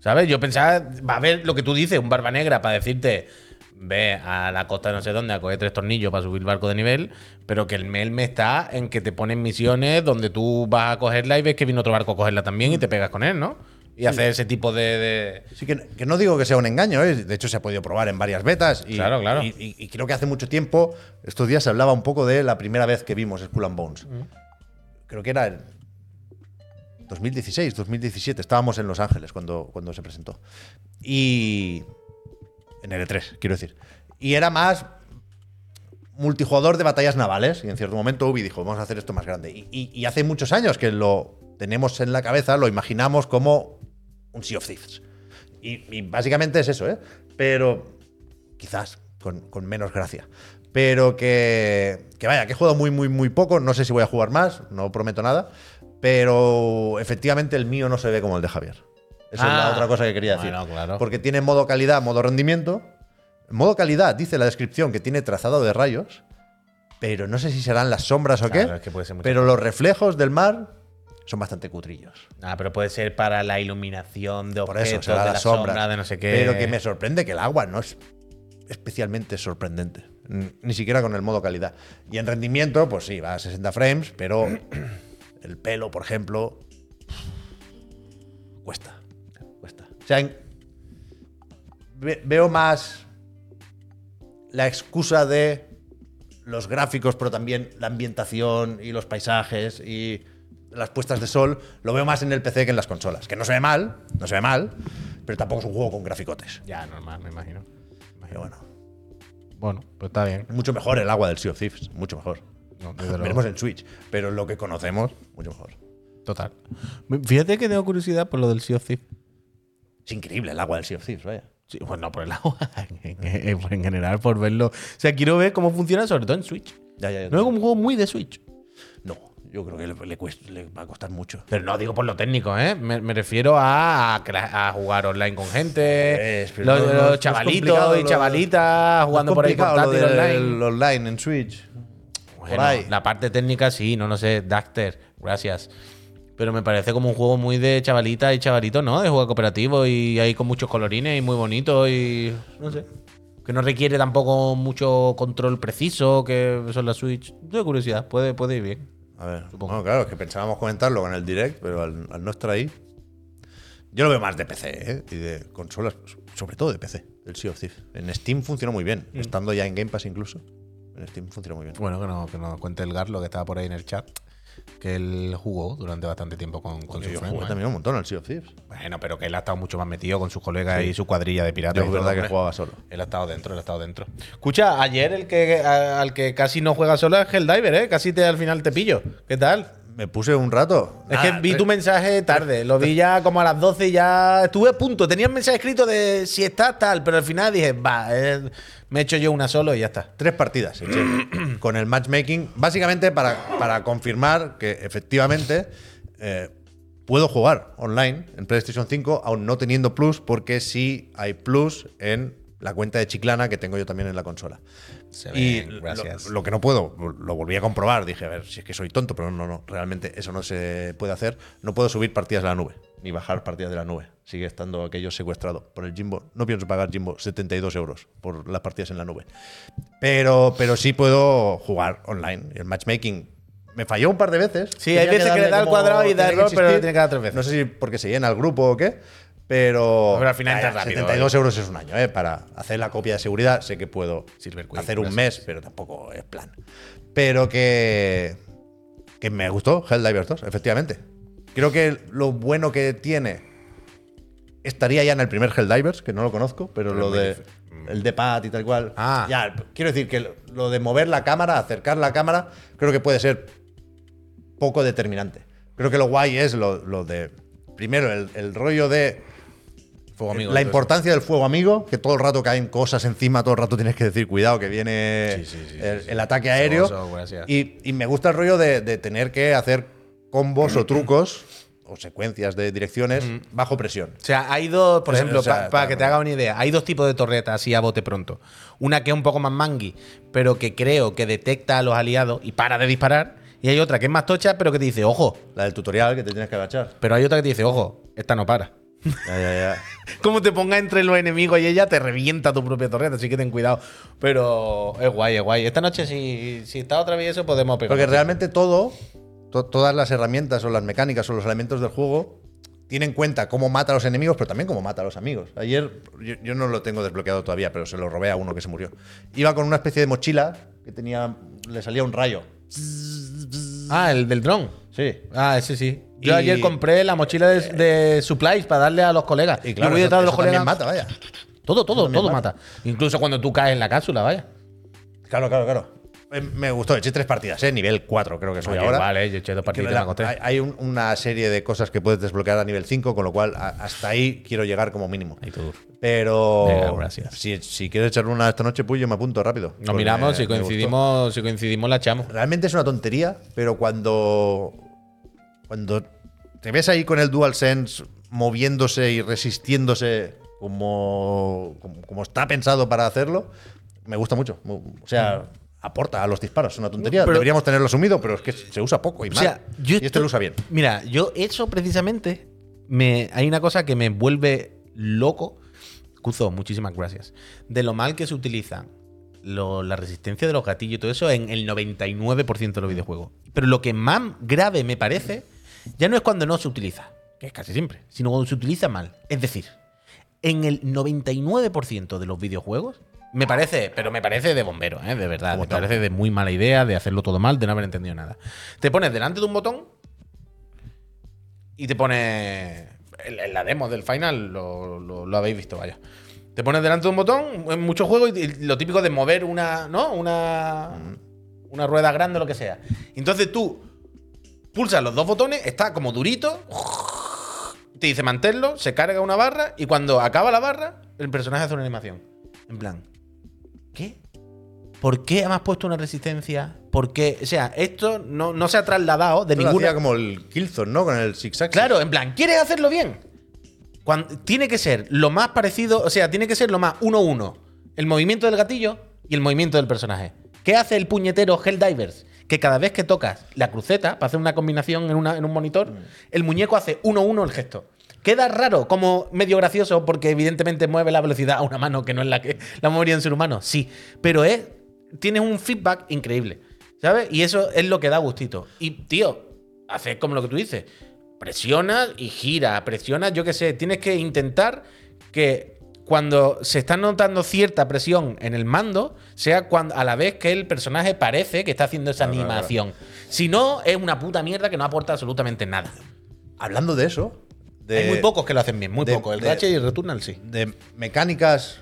¿Sabes? Yo pensaba, va a haber lo que tú dices, un barba negra para decirte, ve a la costa de no sé dónde a coger tres tornillos para subir barco de nivel, pero que el melme está en que te ponen misiones donde tú vas a cogerla y ves que viene otro barco a cogerla también y te pegas con él, ¿no? Y hacer ese tipo de- de, Sí, que, que no digo que sea un engaño, ¿eh? de hecho se ha podido probar en varias betas. Y, Claro, claro. Y, y- y creo que hace mucho tiempo, estos días se hablaba un poco de la primera vez que vimos Skull and Bones. Creo que era en 2016, 2017, estábamos en Los Ángeles cuando, cuando se presentó. Y. En L3, quiero decir. Y era más multijugador de batallas navales. Y en cierto momento Ubi dijo, vamos a hacer esto más grande. Y, y- y hace muchos años que lo tenemos en la cabeza, lo imaginamos como un Sea of Thieves. Y, y básicamente es eso, ¿eh? Pero quizás con, con menos gracia. Pero que, que vaya, que he jugado muy, muy, muy poco. No sé si voy a jugar más, no prometo nada. Pero efectivamente el mío no se ve como el de Javier. Esa es la Ah, otra cosa que quería decir. bueno, claro. Porque tiene modo calidad, modo rendimiento. Modo calidad, dice la descripción, que tiene trazado de rayos. Pero no sé si serán las sombras o Claro, qué. es que puede ser muchas pero los reflejos del mar son bastante cutrillos. Ah, pero puede ser para la iluminación de Por objetos, eso será de la la sombra. sombra, de no sé qué. Pero que me sorprende que el agua no es especialmente sorprendente. Ni siquiera con el modo calidad. Y en rendimiento, pues sí, va a 60 frames, pero *clears throat* el pelo, por ejemplo, cuesta. Cuesta. O sea, en- ve- veo más la excusa de los gráficos, pero también la ambientación y los paisajes y las puestas de sol, lo veo más en el PC que en las consolas. Que no se ve mal, no se ve mal, pero tampoco es un juego con graficotes. Ya, normal, me imagino. Pero bueno, Bueno, pues está bien. mucho mejor el agua del Sea of Thieves, mucho mejor. No. *laughs* Veremos en Switch, pero lo que conocemos, mucho mejor. Total. Fíjate que tengo curiosidad por lo del Sea of Thieves. Es increíble el agua del Sea of Thieves, vaya. Sí, pues no por el agua, *laughs* en, en- en general por verlo. O sea, quiero ver cómo funciona, sobre todo en Switch. Ya, ya, ya. No es un juego muy de Switch. No, yo creo que le, le cuesta- le va a costar mucho. Pero no digo por lo técnico, ¿eh? Me, me refiero a, a cla- a jugar online con gente, Es, los, no- no- no chavalitos y chavalitas jugando por ahí Complicado lo portátil del online. online en Switch. Bueno, por ahí. la parte técnica sí, no lo sé, Dacter, gracias. Pero me parece como un juego muy de chavalita y chavalito, ¿no? De juego cooperativo y ahí con muchos colorines y muy bonito y. No sé. Que no requiere tampoco mucho control preciso, que son la Switch. Tengo curiosidad, puede, puede ir bien. A ver, bueno, claro, es que pensábamos comentarlo con el direct, pero al, al no estar ahí. Yo lo veo más de PC, ¿eh? Y de consolas, sobre todo de PC, el Sea of Thieves. En Steam funciona muy bien, estando ya en Game Pass incluso. En Steam funciona muy bien. Bueno, que, no, que nos cuente el Garlo que estaba por ahí en el chat. Que él jugó durante bastante tiempo con, con su friend, también un montón al Sea of Thieves. Bueno, pero que él ha estado mucho más metido con sus colegas y su cuadrilla de piratas. Yo es todo, verdad que jugaba solo. Él ha estado dentro, él ha estado dentro. Escucha, ayer el que a- al que casi no juega solo es Helldiver, ¿eh? Casi te, al final te pillo. ¿Qué tal? Me puse un rato. Es Nada, que vi tre- tu mensaje tarde, lo vi ya como a las 12 y ya estuve a punto. Tenía un mensaje escrito de si estás tal, pero al final dije, va, eh, me he hecho yo una solo y ya está. Tres partidas eché *clears throat* con el matchmaking, básicamente para, para confirmar que efectivamente eh, puedo jugar online en PlayStation 5, aún no teniendo Plus, porque sí hay Plus en la cuenta de Chiclana que tengo yo también en la consola. Se y ven, lo- gracias. Lo, que no puedo, lo volví a comprobar, dije, a ver si es que soy tonto, pero no, no, realmente eso no se puede hacer. No puedo subir partidas de la nube, ni bajar partidas de la nube. Sigue estando aquello secuestrado por el Jimbo. No pienso pagar Jimbo 72 euros por las partidas en la nube. Pero, pero sí puedo jugar online. El matchmaking me falló un par de veces. Sí, hay veces que le darle da como- cuadrado y da que error, pero tiene que dar tres veces. No sé si porque se llena el grupo o qué, pero. Pero al final Ya, entra ya, rápido, 72 euros es un año, ¿eh? Para hacer la copia de seguridad, sé que puedo Silver Queen, hacer un gracias. mes, pero tampoco es plan. Pero que. Que me gustó Helldivers 2, efectivamente. Creo que lo bueno que tiene estaría ya en el primer Helldivers, que no lo conozco, pero, Pero lo de. dif- El de pad y tal cual. Ah. Ya, quiero decir que lo- lo de mover la cámara, acercar la cámara, creo que puede ser poco determinante. Creo que lo guay es lo, lo de. Primero, el, el rollo de. Fuego amigo. la entonces. importancia del fuego amigo, que todo el rato caen cosas encima, todo el rato tienes que decir cuidado, que viene Sí, sí, sí, el, ataque aéreo. Y, y me gusta el rollo de, de tener que hacer combos o *clears throat* trucos o secuencias de direcciones bajo presión. O sea, hay dos, por sea, ejemplo, o sea, pa- para que te haga una idea, hay dos tipos de torretas así a bote pronto. Una que es un poco más mangui, pero que creo que detecta a los aliados y para de disparar. Y hay otra que es más tocha, pero que te dice, ojo. La del tutorial que te tienes que agachar. Pero hay otra que te dice, ojo, esta no para. Ya, ya, ya. *laughs* Como te ponga entre los enemigos y ella, te revienta tu propia torreta, así que ten cuidado. Pero es guay, es guay. Esta noche, si, si está otra vez eso, podemos pegar. Porque realmente todo, to- todas las herramientas o las mecánicas o los elementos del juego tienen en cuenta cómo mata a los enemigos, pero también cómo mata a los amigos. Ayer, yo, yo no lo tengo desbloqueado todavía, pero se lo robé a uno que se murió. Iba con una especie de mochila que tenía, le salía un rayo. Ah, el del dron. Sí. Ah, ese sí. Yo Y- ayer compré la mochila de, de supplies para darle a los colegas. Y claro, Yo voy detrás de los colegas. mata, vaya. Todo, todo, todo mata. mata. Incluso cuando tú caes en la cápsula, vaya. Claro, claro, claro. Eh, Me gustó, eché tres partidas, ¿eh? nivel 4 creo que soy Oye, ahora. Vale, yo eché dos partidas la- me hay hay un- una serie de cosas que puedes desbloquear a nivel 5, con lo cual a- hasta ahí quiero llegar como mínimo. Pero Venga, gracias. Si, si quieres echar una esta noche, pues yo me apunto rápido. Nos miramos, me- si me gustó. coincidimos, si coincidimos la echamos. Realmente es una tontería, pero cuando. Cuando te ves ahí con el DualSense moviéndose y resistiéndose como, como, como está pensado para hacerlo, me gusta mucho. O sea, aporta a los disparos. Es una tontería. Pero- Deberíamos tenerlo asumido, pero es que se usa poco y O mal. sea, yo y este esto- lo usa bien. Mira, yo eso precisamente me hay una cosa que me vuelve loco. Cuzo, muchísimas gracias. De lo mal que se utiliza lo- la resistencia de los gatillos y todo eso en el 99% de los videojuegos. Pero lo que más grave me parece ya no es cuando no se utiliza, que es casi siempre, sino cuando se utiliza mal. Es decir, en el 99% de los videojuegos me parece, pero me parece de bombero, ¿eh? de verdad. Me parece de muy mala idea, de hacerlo todo mal, de no haber entendido nada. Te pones delante de un botón y te pones. En la demo del final lo, lo- lo habéis visto, vaya. Te pones delante de un botón en muchos juegos y, y lo típico de mover una. ¿No? Una. Una rueda grande o lo que sea. Entonces tú pulsas los dos botones, está como durito. Te dice manténlo, se carga una barra y cuando acaba la barra, el personaje hace una animación. En plan, ¿qué? ¿Por qué has puesto una resistencia? ¿Por qué? O sea, esto no, no se ha trasladado de lo ninguna. hacía como el Killzone, ¿no? Con el Axis. Claro, en plan, ¿quieres hacerlo bien? Cuando, tiene que ser lo más parecido, o sea, tiene que ser lo más 1-1. El movimiento del gatillo y el movimiento del personaje. ¿Qué hace el puñetero Helldivers? Que cada vez que tocas la cruceta para hacer una combinación en, una- en un monitor, el muñeco hace 1-1 el gesto. Queda raro, como medio gracioso, porque evidentemente mueve la velocidad a una mano que no es la que la movería en ser humano. Sí, pero es, tienes un feedback increíble, ¿sabes? Y eso es lo que da gustito. Y, tío, haces como lo que tú dices. Presionas y gira, presionas, yo qué sé. Tienes que intentar que cuando se está notando cierta presión en el mando, sea cuando, a la vez que el personaje parece que está haciendo esa Claro, claro, animación. Si no, es una puta mierda que no aporta absolutamente nada. Hablando de eso, de, Hay muy pocos que lo hacen bien, muy pocos. El de- Ratchet y el Returnal sí. de mecánicas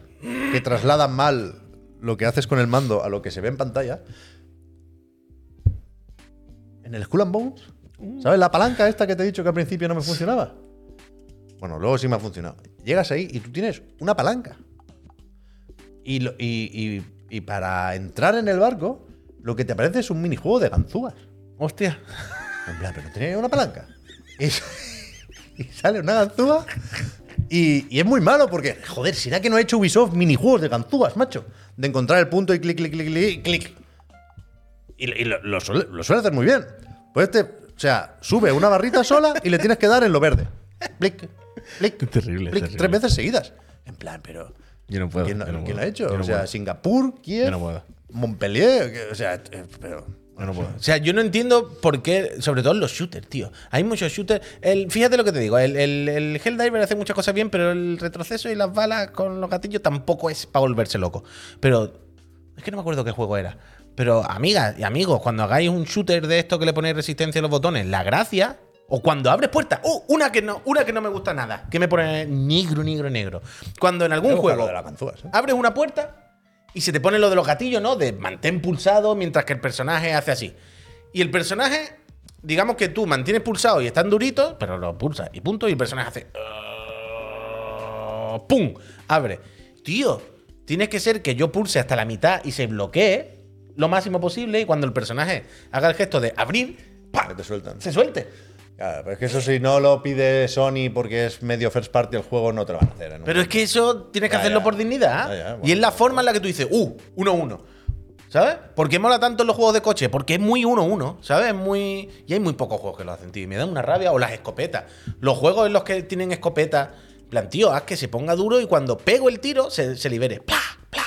que trasladan mal lo que haces con el mando a lo que se ve en pantalla. En el Skull and Bones, ¿sabes la palanca esta que te he dicho que al principio no me funcionaba? Bueno, luego sí me ha funcionado. Llegas ahí y tú tienes una palanca. Y, lo- y- y- y para entrar en el barco, lo que te aparece es un minijuego de ganzúas. Hostia. En plan, pero tenía una palanca. Y, *laughs* y sale una ganzúa. Y, y es muy malo porque, joder, ¿será que no ha hecho Ubisoft minijuegos de ganzúas, macho? De encontrar el punto y clic, clic, clic, clic, y clic. Y, y lo, lo suele, lo suele hacer muy bien. Pues este, o sea, sube una barrita sola y le tienes que dar en lo verde. Clic, clic, *laughs* Terrible, clic, terrible. tres veces seguidas. En plan, pero. Yo no puedo. ¿Quién, yo no quién puedo, lo ha hecho? yo no o sea, puedo. Singapur, Kiev, Yo no puedo. Montpellier, o sea, eh, pero. Yo no puedo. O sea, yo no entiendo por qué, sobre todo en los shooters, tío. Hay muchos shooters. El, fíjate lo que te digo, el, el, el Helldiver hace muchas cosas bien, pero el retroceso y las balas con los gatillos tampoco es para volverse loco. Pero es que no me acuerdo qué juego era. Pero amigas y amigos, cuando hagáis un shooter de esto que le ponéis resistencia a los botones, la gracia. O cuando abres puertas. ¡Uh! Una que no, una que no me gusta nada. Que me pone negro, negro, negro. Cuando en algún juego de las ganzúas, ¿eh? abres una puerta y se te pone lo de los gatillos, ¿no? De mantén pulsado mientras que el personaje hace así. Y el personaje, digamos que tú mantienes pulsado y están duritos, pero lo pulsas y punto, y el personaje hace. "Ah", ¡Pum! Abre. Tío, tienes que ser que yo pulse hasta la mitad y se bloquee lo máximo posible y cuando el personaje haga el gesto de abrir, ¡pam! Que te sueltan. se suelte. Claro, pero es que eso si no lo pide Sony porque es medio first party el juego, no te lo van a hacer. ¿eh? Pero es que eso tienes que Ya, hacerlo ya. por dignidad. Ya, ya, y es la forma en la que tú dices, uh, 1-1. ¿Sabes? ¿Por qué mola tanto en los juegos de coche? Porque es muy 1-1, ¿sabes? Es muy. Y hay muy pocos juegos que lo hacen, tío. Y me dan una rabia. O las escopetas. Los juegos en los que tienen escopetas. en plan, tío, haz que se ponga duro y cuando pego el tiro se, se libere. ¡Pla! ¡Pla!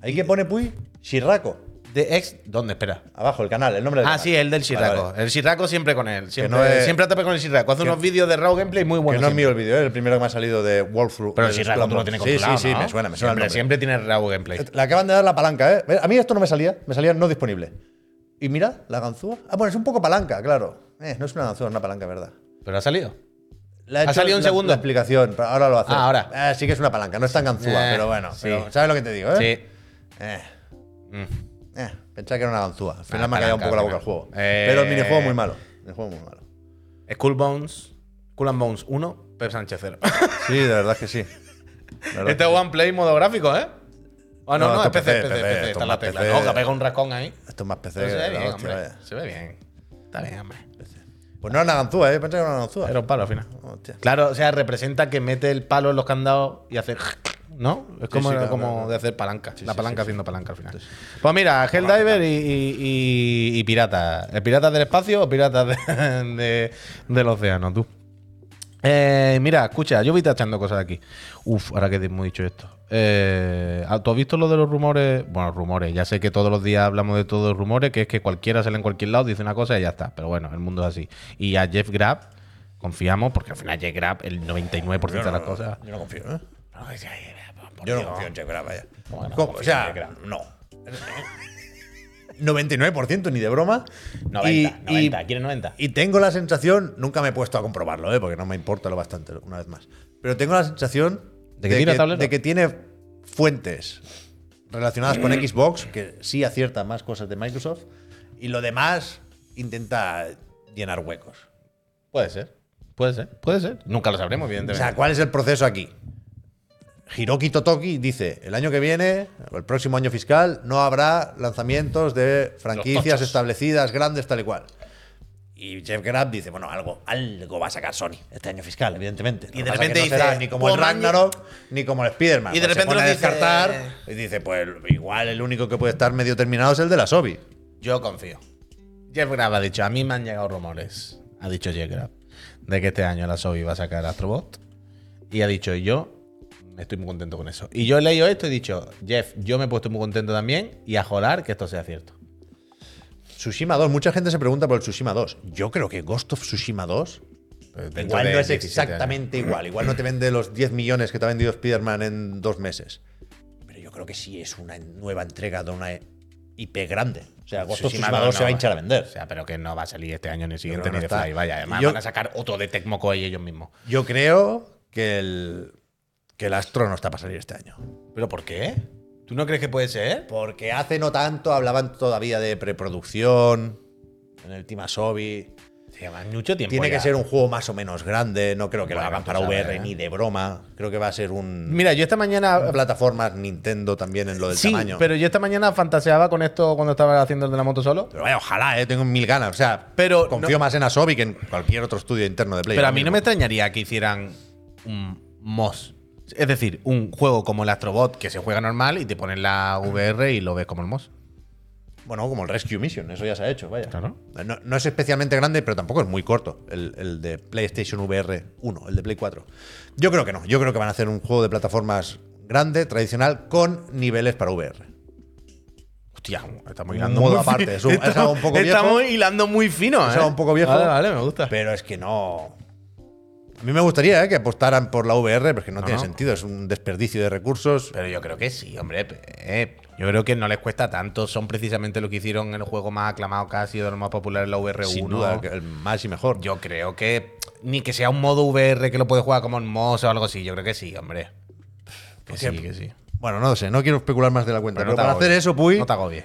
Ahí que pone Puy, Shirraco. De ex. ¿Dónde? Espera. Abajo, el canal, el nombre del Ah, canal. sí, el del Vale, Shirraco. vale. El Shirraco siempre con él. Siempre, no es- siempre a tope con el Shirraco. Hace que- unos vídeos de raw gameplay muy Que buenos. no es mío el vídeo, es el primero que me ha salido de Walkthrough. Pero el Shirraco tú lo tienes Sí, controlado. sí, sí, ¿no? me suena, me suena. Siempre, tiene raw gameplay. Le acaban de dar la palanca, ¿eh? A mí esto no me salía, me salía no disponible. Y mira, la ganzúa. Ah, bueno, es un poco palanca, claro. Eh, no es una ganzúa, es una palanca, ¿verdad? Pero ha salido. Le Ha salido un la- segundo. La explicación, pero ahora lo hace. Ah, ahora. Eh, sí que es una palanca, no es tan ganzúa, Eh, pero bueno. sí. pero ¿Sabes lo que te digo, eh? Sí. Eh, Mm. Eh, pensaba que era una ganzúa. Al final Ah, me ha callado un poco la boca el juego. Eh, Pero el minijuego muy malo. El juego muy malo. Skull Bones, Skull and Bones 1, Pep Sánchez 0. *laughs* Sí, de verdad que sí. Verdad este es One Play modo gráfico, ¿eh? Ah, no, No, no, es PC, PC, PC, PC, esto está es la tecla. PC. No, que pega un rascón ahí. Esto es más PC. Pero se ve bien, hostia, hombre. vaya. Se ve bien. Está bien, hombre. Pues no era una ganzúa, ¿eh? Pensaba que era una ganzúa. Pero un palo al final. Hostia. Claro, o sea, representa que mete el palo en los candados y hace. ¿No? Es como, sí, claro, como claro. de hacer palanca. la palanca haciendo palanca al final. Pues mira, Helldiver y, y, y, y Pirata. ¿El Piratas del espacio o Piratas de- de- del océano, tú? Eh, mira, escucha, yo voy tachando cosas aquí. Uf, ahora que hemos dicho esto. Eh, ¿Tú has visto lo de los rumores? Bueno, rumores. Ya sé que todos los días hablamos de todos los rumores, que es que cualquiera sale en cualquier lado, dice una cosa y ya está. Pero bueno, el mundo es así. Y a Jeff Grapp confiamos, porque al final Jeff Grapp, el 99% de las cosas. Yo no confío, ¿eh? No, Yo no confío en Jeff Grapp, vaya. Bueno, ¿Cómo? O sea, no. 99% ni de broma. 90, Y- 90. y- ¿Quieres 90? Y tengo la sensación, nunca me he puesto a comprobarlo, ¿eh? porque no me importa lo bastante, una vez más. Pero tengo la sensación ¿De que de que tiene fuentes relacionadas con Xbox, que sí acierta más cosas de Microsoft, y lo demás intenta llenar huecos. Puede ser. Puede ser. Puede ser. Nunca lo sabremos, O evidentemente. sea, ¿cuál es el proceso aquí? Hiroki Totoki dice, el año que viene, el próximo año fiscal, no habrá lanzamientos de franquicias establecidas, grandes, tal y cual. Y Jeff Grapp dice, bueno, algo, algo va a sacar Sony este año fiscal, evidentemente. Y de repente será ni como el. Ragnarok, ni como el Spider-Man. Y de Pues se repente pone a dice- descartar y dice, pues igual el único que puede estar medio terminado es el de la Sobi. Yo confío. Jeff Grab ha dicho, a mí me han llegado rumores, ha dicho Jeff Grab, de que este año la Sony va a sacar Astrobot. Y ha dicho, yo estoy muy contento con eso. Y yo he leído esto y he dicho, Jeff, yo me he puesto muy contento también y a jolar que esto sea cierto. Tsushima 2, mucha gente se pregunta por el Tsushima 2. Yo creo que Ghost of Tsushima 2 Pero dentro igual no es 17 años. exactamente igual. Igual no te vende los 10 millones que te ha vendido Spider-Man en dos meses. Pero yo creo que sí es una nueva entrega de una IP grande. O sea, Ghost of Tsushima 2 se va a hinchar a vender. O sea, pero que no va a salir este año ni el siguiente ni de. Fly. Vaya, además Yo- van a sacar otro de Tecmo Koei ellos mismos. Yo creo que el, que el Astro no está para salir este año. ¿Pero por qué? ¿Tú no crees que puede ser? Porque hace no tanto hablaban todavía de preproducción en el Team Asobi. Lleva mucho tiempo. Tiene que ser un juego más o menos grande. No creo que lo Bueno, hagan tú para VR ¿eh? ni de broma. Creo que va a ser un. Mira, yo esta mañana. plataformas Nintendo también en lo del Sí, tamaño. pero yo esta mañana fantaseaba con esto cuando estaba haciendo el de la moto solo. Pero vaya, ojalá, eh, tengo mil ganas. O sea, Pero confío no- más en Asobi que en cualquier otro estudio interno de Play. Pero a mí no me extrañaría que hicieran un MOS. Es decir, un juego como el Astrobot que se juega normal y te ponen la VR y lo ves como el MOS. Bueno, como el Rescue Mission, eso ya se ha hecho, vaya. Claro. No, no es especialmente grande, pero tampoco es muy corto. El, el de PlayStation VR 1, el de Play 4. Yo creo que no. Yo creo que van a hacer un juego de plataformas grande, tradicional, con niveles para VR. Hostia, estamos hilando modo muy aparte, es un- es algo un poco *laughs* viejo. Estamos hilando muy fino, Es ¿eh? algo un poco viejo. Vale, vale, me gusta. Pero es que no. A mí me gustaría eh, que apostaran por la VR, porque no, No, tiene sentido. Es un desperdicio de recursos. Pero yo creo que sí, hombre. eh, yo creo que no les cuesta tanto. Son precisamente lo que hicieron en el juego más aclamado casi, de lo más popular en la VR1. Sin duda, el más y mejor. Yo creo que ni que sea un modo VR que lo puede jugar como en MOS o algo así. Yo creo que sí, hombre. Que sí, que sí. Bueno, no lo sé, no quiero especular más de la cuenta. Pero Pero, no te para hacer eso, Puy, No te agobies.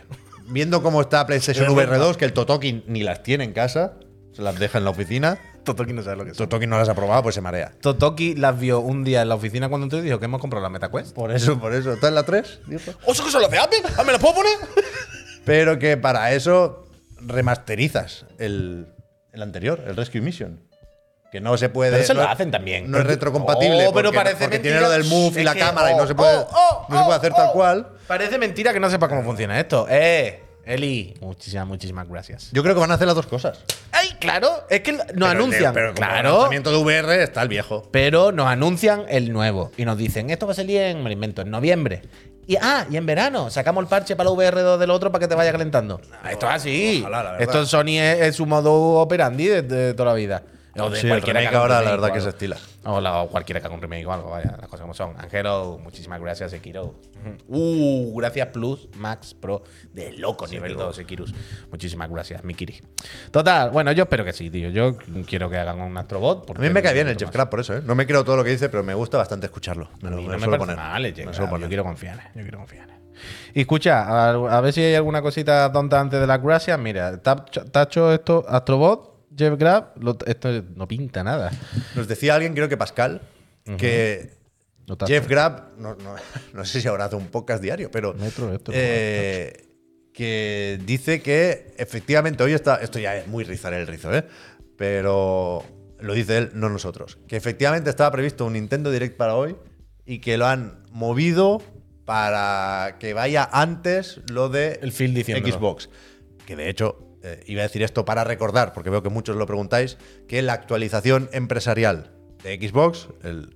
viendo cómo está *laughs* PlayStation Es VR verdad. 2, que el Totoki ni las tiene en casa, se las deja en la oficina. Totoki no sabe lo que es. Totoki no las ha probado, pues se marea. Totoki las vio un día en la oficina cuando entró y dijo que hemos comprado la MetaQuest. Por eso, por eso. ¿Está en la 3? dijo? ¿Oso que son las de Apple? ¿Ah, ¿Me las puedo poner? *laughs* Pero que para eso remasterizas el, el anterior, el Rescue Mission. Que no se puede. Pero eso no, lo hacen también. No es retrocompatible. Oh, pero porque, parece porque mentira. tiene lo del move y la que- cámara y no oh, se puede, oh, no se puede hacer oh, tal oh. cual. Parece mentira que no sepa cómo funciona esto. Eh, Eli. Muchísimas, muchísimas gracias. Yo creo que van a hacer las dos cosas. ¡Ay, claro! Es que nos anuncian. pero como claro. lanzamiento de VR está el viejo. Pero nos anuncian el nuevo y nos dicen, esto va a salir en, me lo invento, en noviembre. Y, ah, y en verano sacamos el parche para la VR2 del otro para que te vaya calentando. esto es así. ojalá, la verdad. esto en Sony es, es su modo operandi de, de toda la vida. O de Sí, el cualquiera remake un ahora, la verdad o que se estila. O, la- o cualquiera que haga un remake o algo, vaya, las cosas como son. Angelo, muchísimas gracias, Sekiro. Uh, gracias Plus, Max Pro, de loco nivel 2, Sekirus. Muchísimas gracias, Mikiri. Total, bueno, yo espero que sí, tío. Yo quiero que hagan un Astrobot. A mí me cae bien el Jeff. Crab por eso, ¿eh? No me creo todo lo que dice, pero me gusta bastante escucharlo. Me lo, me no me suelo poner. mal, eh, Me Jeff suelo poner. Yo quiero confiar él, yo quiero confiar él. Y escucha, a, a ver si hay alguna cosita tonta antes de las gracias. Mira, Tacho esto, Astrobot, Jeff Grab, lo- esto no pinta nada. Nos decía alguien, creo que Pascal, que No Tacho. Jeff Grab, no, no- *laughs* no sé si ahora hace un podcast diario, pero Metro, eh, que dice que efectivamente hoy está, esto ya es muy rizar el rizo, ¿eh? pero lo dice él, no nosotros, que efectivamente estaba previsto un Nintendo Direct para hoy y que lo han movido para que vaya antes lo de El Phil. Xbox. Que de hecho, eh, iba a decir esto para recordar, porque veo que muchos lo preguntáis, que la actualización empresarial de Xbox, el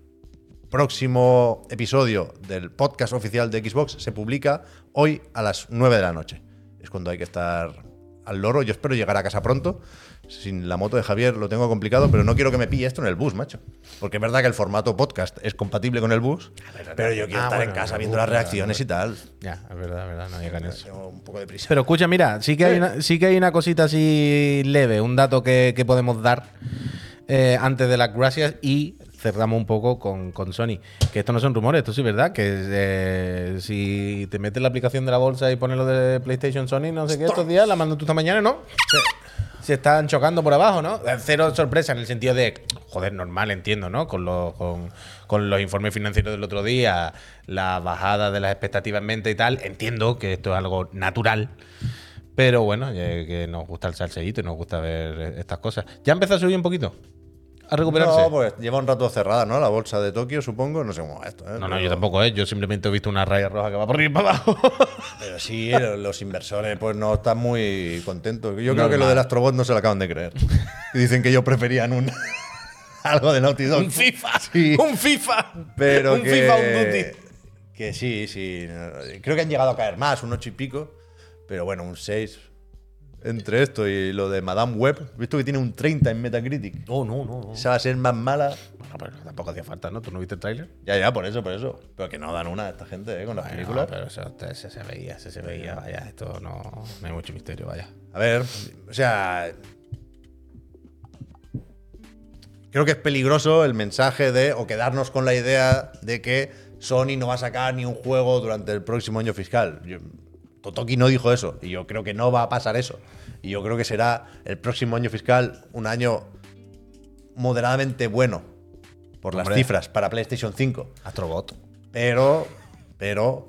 próximo episodio del podcast oficial de Xbox, se publica hoy a las 9 de la noche. Es cuando hay que estar al loro. Yo espero llegar a casa pronto. Sin la moto de Javier lo tengo complicado, pero no quiero que me pille esto en el bus, macho. Porque es verdad que el formato podcast es compatible con el bus, pero yo quiero Ah, estar bueno, en casa el viendo bus, las reacciones y tal. Ya, es verdad, es verdad, no digan eso. Tengo un poco de prisa. Pero escucha, mira, sí que hay una, sí que hay una cosita así leve, un dato que, que podemos dar eh, antes de las gracias y cerramos un poco con, con Sony. Que esto no son rumores, esto sí es verdad. Que eh, si te metes la aplicación de la bolsa y pones lo de PlayStation Sony, no sé qué, estos días, la mando tú esta mañana, ¿no? Se están chocando por abajo, ¿no? Cero sorpresa en el sentido de, joder, normal, entiendo, ¿no? Con los, con, con los informes financieros del otro día, la bajada de las expectativas en mente y tal, entiendo que esto es algo natural. Pero bueno, ya que nos gusta el salseíto y nos gusta ver estas cosas. ¿Ya empezó a subir un poquito? ¿A recuperarse? No, pues lleva un rato cerrada, ¿no? La bolsa de Tokio, supongo. No sé cómo va esto, ¿eh? No, no, Pero- yo tampoco, ¿eh? Yo simplemente he visto una raya roja que va por arriba y para abajo. *laughs* pero sí, lo- los inversores pues no están muy contentos. Yo creo que lo del Astrobot no se lo acaban de creer. *laughs* Dicen que ellos preferían un *laughs* algo de Naughty Dog. Un FIFA. Sí. Un FIFA. Pero un que, FIFA, un Duty. Que sí, sí. Creo que han llegado a caer más, un 8 y pico. Pero bueno, un 6. Entre esto y lo de Madame Web, visto que tiene un 30 en Metacritic. No, no, no. no. Esa va a ser más mala. Bueno, pero tampoco hacía falta, ¿no? ¿Tú no viste el tráiler? Ya, ya, por eso, por eso. Pero que no dan una esta gente, ¿eh? Con las Bueno, películas. pero eso, eso se veía, eso se veía, vaya. Esto no, no hay mucho misterio, vaya. A ver, o sea. Creo que es peligroso el mensaje de. o quedarnos con la idea de que Sony no va a sacar ni un juego durante el próximo año fiscal. Yo- Totoki no dijo eso. Y yo creo que no va a pasar eso. Y yo creo que será el próximo año fiscal un año moderadamente bueno. Por las cifras para PlayStation 5. Astrobot. Pero. Pero.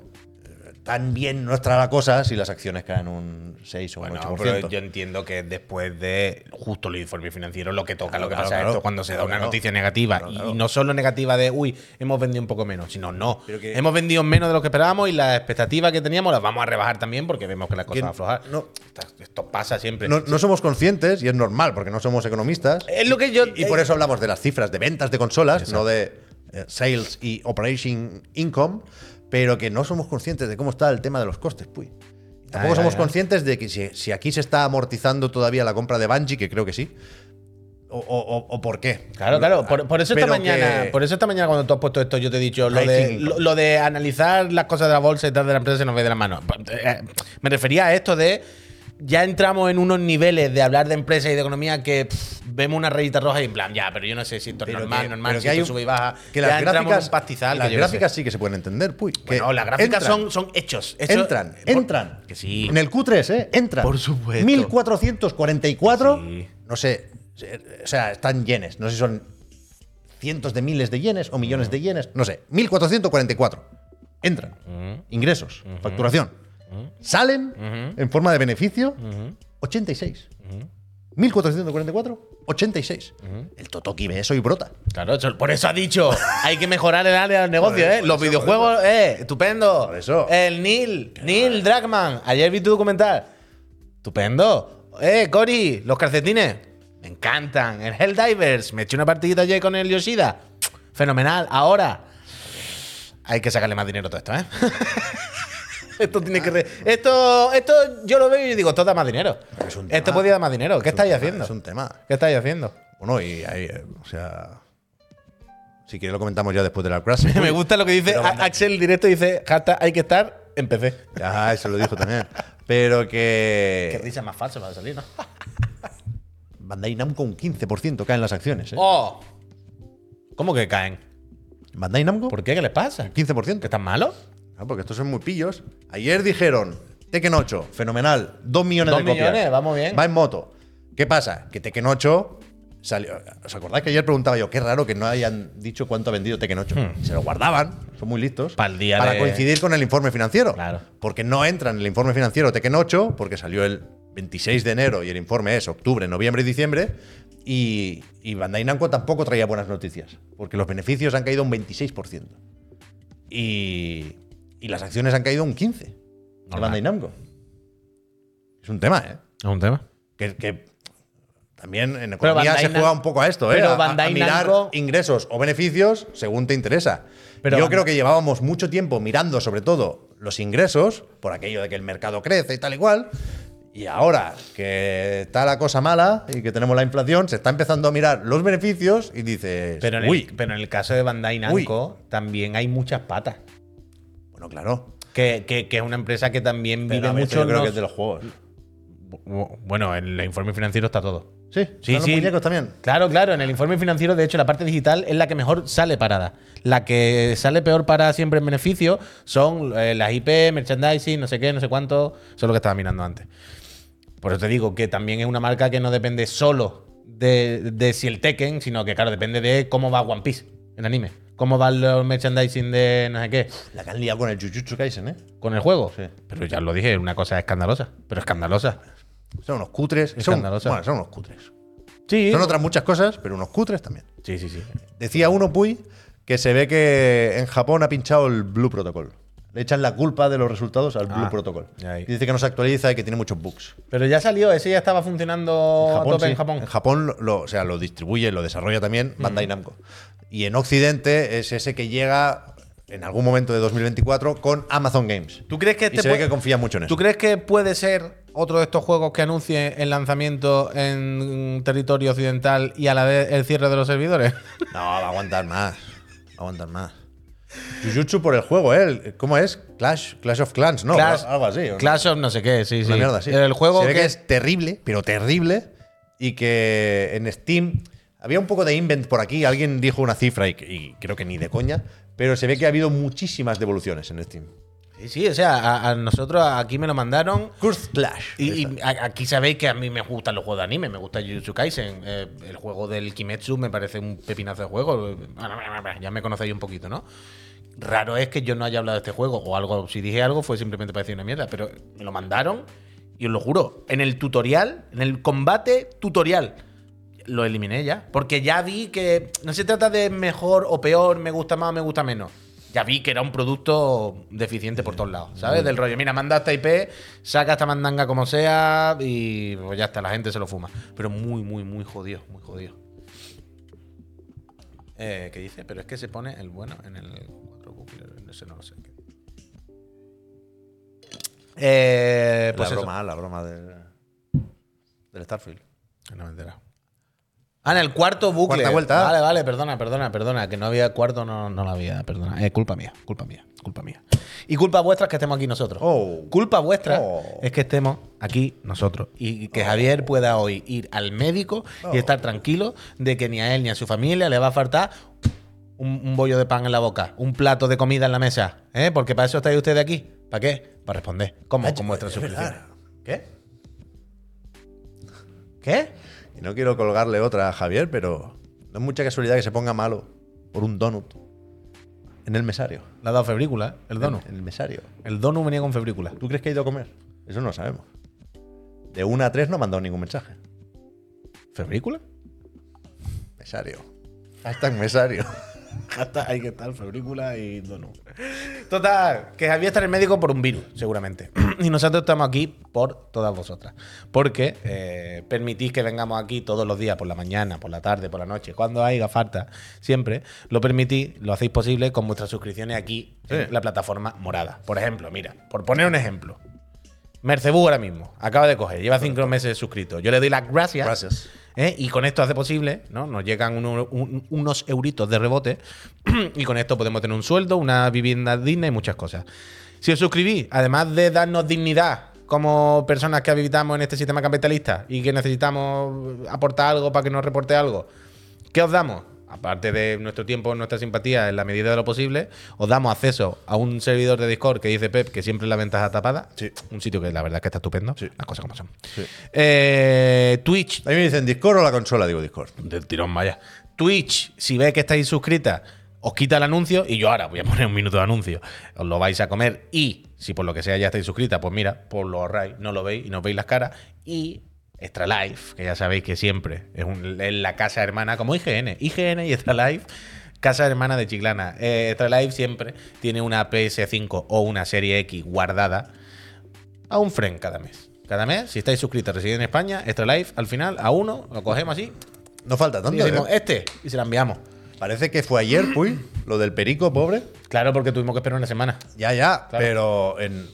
Eh, Tan bien no estará la cosa si las acciones caen un 6 o un Bueno, 8%. pero yo entiendo que después de justo el informe financiero lo que toca, Claro, lo que claro, pasa claro. esto cuando se da una noticia negativa y no solo negativa de uy, hemos vendido un poco menos, sino no, que- hemos vendido menos de lo que esperábamos y las expectativas que teníamos las vamos a rebajar también porque vemos que las cosas Que van a aflojar. no- Esto- pasa siempre. No, no somos conscientes, y es normal, porque no somos economistas. Es lo que yo Y, y por eso hablamos de las cifras de ventas de consolas, no de eh, sales y operation income, pero que no somos conscientes de cómo está el tema de los costes, puy. Tampoco somos conscientes de que si, si aquí se está amortizando todavía la compra de Bungie, que creo que sí, o, o- por qué. Claro, claro. Por, por eso esta Pero mañana, que- por eso esta mañana cuando tú has puesto esto, yo te he dicho lo de, lo de analizar las cosas de la bolsa y tal de la empresa se nos ve de la mano. Eh, Me refería a esto de ya entramos en unos niveles de hablar de empresa y de economía que pff, vemos una rayita roja y en plan, ya, pero yo no sé si esto es normal, que- normal, si esto sube y baja. Que Ya las en gráficas, un pastizal. las gráficas sí que se pueden entender, puy. que Bueno, las gráficas entran. son, son hechos. hechos- Entran, por- entran. Que sí. En el Q3, ¿eh? Entran. Por supuesto. 1444. Sí. No sé. O sea, están yenes. No sé si son cientos de miles de yenes o millones de yenes. No sé. 1444. Entran. Ingresos. Facturación. Salen en forma de beneficio. 86. 1444. 86. El Totoki ve eso y brota. Claro, por eso ha dicho, *laughs* hay que mejorar el área del negocio, ¿eh? Los eso, videojuegos, eh, estupendo. Por eso. El Neil, Neil Dragman, ayer vi tu documental. Estupendo. Eh, Cory, los calcetines, me encantan. El Helldivers, me eché una partidita ayer con el Yoshida. Fenomenal. Ahora, hay que sacarle más dinero a todo esto, ¿eh? *laughs* *laughs* esto tiene que... re- Esto, esto yo lo veo y digo, esto da más dinero. Es un Esto podía dar más dinero. ¿Qué estáis haciendo? Es un tema. ¿Qué estáis haciendo? Bueno, y ahí, eh, o sea. Si quieres lo comentamos ya después de la Crash. *laughs* Me gusta lo que dice Pero A- Axel directo, dice, hashtag hay que estar en PC. Ya, eso lo dijo también. Pero *laughs* Qué que. risa más falsa va a salir, ¿no? Bandai Namco un 15% caen las acciones. ¿eh? ¡Oh! ¿Cómo que caen? Bandai Namco, ¿Por qué? ¿Qué les pasa? 15%. ¿Que están malos? Ah, porque estos son muy pillos. Ayer dijeron, Tekken 8, fenomenal, 2 millones Dos de copias. millones, vamos bien. Va en moto. ¿Qué pasa? Que Tekken 8 salió. ¿Os acordáis que ayer preguntaba yo, qué raro que no hayan dicho cuánto ha vendido Tekken 8? Se lo guardaban, son muy listos. Pa'l Hmm. día Para de- coincidir con el informe financiero. Claro. Porque no entra en el informe financiero Tekken 8, porque salió el 26 de enero y el informe es octubre, noviembre y diciembre. Y, y Bandai Namco tampoco traía buenas noticias, porque los beneficios han caído un 26%. Y, y las acciones han caído un 15% de Normal. Bandai Namco. Es un tema, ¿eh? Es un tema. Que, que también en economía se juega un poco a esto, ¿eh? pero A- mirar Namco- ingresos o beneficios según te interesa. Pero Yo Bandai- creo que llevábamos mucho tiempo mirando sobre todo los ingresos, por aquello de que el mercado crece y tal y cual. Y ahora que está la cosa mala y que tenemos la inflación, se está empezando a mirar los beneficios y dices, Pero en, uy, el, pero en el caso de Bandai Namco también hay muchas patas. Bueno, claro. Que, que- que es una empresa que también vive mucho. yo creo que es de los juegos. Bueno, en el informe financiero está todo. Sí, Sí, ¿Están sí. los muñecos también. Claro, claro. En el informe financiero, de hecho, la parte digital es la que mejor sale parada. La que sale peor para siempre en beneficio son eh, las IP, merchandising, no sé qué, no sé cuánto. Eso es lo que estaba mirando antes. Por eso te digo que también es una marca que no depende solo de, de si el Tekken, sino que, claro, depende de cómo va One Piece, el anime. Cómo va el merchandising de no sé qué. La que han liado con el Jujutsu Kaisen, ¿eh? Con el juego. Sí. Pero ya lo dije, una cosa escandalosa. Pero escandalosa. Son unos cutres. Son, Escandalosa. bueno, son unos cutres. Sí. Son otras muchas cosas, pero unos cutres también. Sí, sí, sí. Decía uno, Puy, que se ve que en Japón ha pinchado el Blue Protocol. Le echan la culpa de los resultados al Blue Ah, Protocol. Y dice que no se actualiza y que tiene muchos bugs. Pero ya salió, ese ya estaba funcionando a tope sí. en Japón. En Japón lo, o sea, lo distribuye, lo desarrolla también Bandai Namco. Y en Occidente es ese que llega en algún momento de 2024 con Amazon Games. ¿Tú crees que Y este se ve que confía mucho en eso. ¿Tú crees que puede ser otro de estos juegos que anuncie el lanzamiento en territorio occidental y a la vez el cierre de los servidores? *laughs* No, va a aguantar más. Va a aguantar más. Jujutsu por el juego, ¿eh? ¿Cómo es? Clash, Clash of Clans, ¿no? Clash, Algo así. ¿o no? Clash of no sé qué, sí, sí. Una mierda así. El juego Se ve que, que es terrible, pero terrible. Y que en Steam había un poco de invent por aquí. Alguien dijo una cifra y, y creo que ni de coña. Pero se ve que ha habido muchísimas devoluciones en Steam. Sí, sí, o sea, a, a nosotros aquí me lo mandaron. Curse Clash. Y, y a- aquí sabéis que a mí me gustan los juegos de anime, me gusta Jujutsu Kaisen. Eh, el juego del Kimetsu me parece un pepinazo de juego. Ya me conocéis un poquito, ¿no? Raro es que yo no haya hablado de este juego o algo. Si dije algo fue simplemente para decir una mierda, pero me lo mandaron y os lo juro, en el tutorial, en el combate tutorial, lo eliminé ya. Porque ya vi que no se trata de mejor o peor, me gusta más o me gusta menos. Ya vi que era un producto deficiente por todos lados, ¿sabes? Del rollo, mira, manda esta IP, saca esta mandanga como sea y pues ya está, la gente se lo fuma. Pero muy, muy, muy jodido, muy jodido. Eh, ¿Qué dice? Pero es que se pone el bueno en el 4 cookies, ese no lo sé. Eh, pues la eso. broma, la broma del, del Starfield. No me enterado. Ah, en el cuarto bucle. Cuarta vuelta. Vale, vale, perdona, perdona, perdona. Que no había cuarto, no, no lo había, perdona. Eh, culpa mía, culpa mía, culpa mía. Y culpa vuestra es que estemos aquí nosotros. Oh. Culpa vuestra Oh. es que estemos aquí nosotros. Y que Javier pueda hoy ir al médico y Oh. estar tranquilo de que ni a él ni a su familia le va a faltar un, un bollo de pan en la boca, un plato de comida en la mesa. ¿eh? Porque para eso estáis ustedes aquí. ¿Para qué? Para responder. ¿Cómo? Con vuestras es verdad. suscripciones. ¿Qué? ¿Qué? Y no quiero colgarle otra a Javier, pero no es mucha casualidad que se ponga malo por un donut en el mesario. Le ha dado febrícula, ¿eh? el donut. En el mesario. El donut venía con febrícula. ¿Tú crees que ha ido a comer? Eso no lo sabemos. De una a tres no ha mandado ningún mensaje. ¿Febrícula? Mesario. Hashtag mesario. *laughs* Hasta hay que estar febrícula y donut. Total, que Javier está en el médico por un virus, seguramente. *clears throat* y nosotros estamos aquí por todas vosotras. Porque eh, permitís que vengamos aquí todos los días, por la mañana, por la tarde, por la noche, cuando haya falta, siempre. Lo permitís, lo hacéis posible con vuestras suscripciones aquí Sí. en la plataforma morada. Por ejemplo, mira, por poner un ejemplo. Mercebú ahora mismo, acaba de coger, lleva cinco meses suscrito. Yo le doy las gracias. Gracias. ¿eh? Y con esto hace posible, ¿no? Nos llegan uno- un- unos euritos de rebote *clears throat* y con esto podemos tener un sueldo, una vivienda digna y muchas cosas. Si os suscribís, además de darnos dignidad como personas que habitamos en este sistema capitalista y que necesitamos aportar algo para que nos reporte algo, ¿qué os damos? Aparte de nuestro tiempo, nuestra simpatía, en la medida de lo posible, os damos acceso a un servidor de Discord que dice Pep que siempre es la ventaja tapada. Sí. Un sitio que la verdad que está estupendo. Sí. Las cosas como son. Sí. Eh, Twitch, A mí me dicen Discord o la consola, digo Discord. del tirón, vaya. Twitch, si ve que estáis suscritas, os quita el anuncio y yo ahora voy a poner un minuto de anuncio. Os lo vais a comer y si por lo que sea ya estáis suscritas, pues mira, pues lo ahorráis, no lo veis y no veis las caras. Y Extra Life, que ya sabéis que siempre es, un- es la casa hermana, como IGN. IGN y Extra Life, casa hermana de Chiclana. Eh, Extra Life siempre tiene una PS5 o una Serie X guardada a un friend cada mes. Cada mes, si estáis suscritos, residís en España, Extra Life, al final, a uno, lo cogemos así, No falta y tanto. decimos, este, y se la enviamos. Parece que fue ayer, *gasps* Puy, lo del perico, pobre. Claro, porque tuvimos que esperar una semana. Ya, ya, Claro. pero en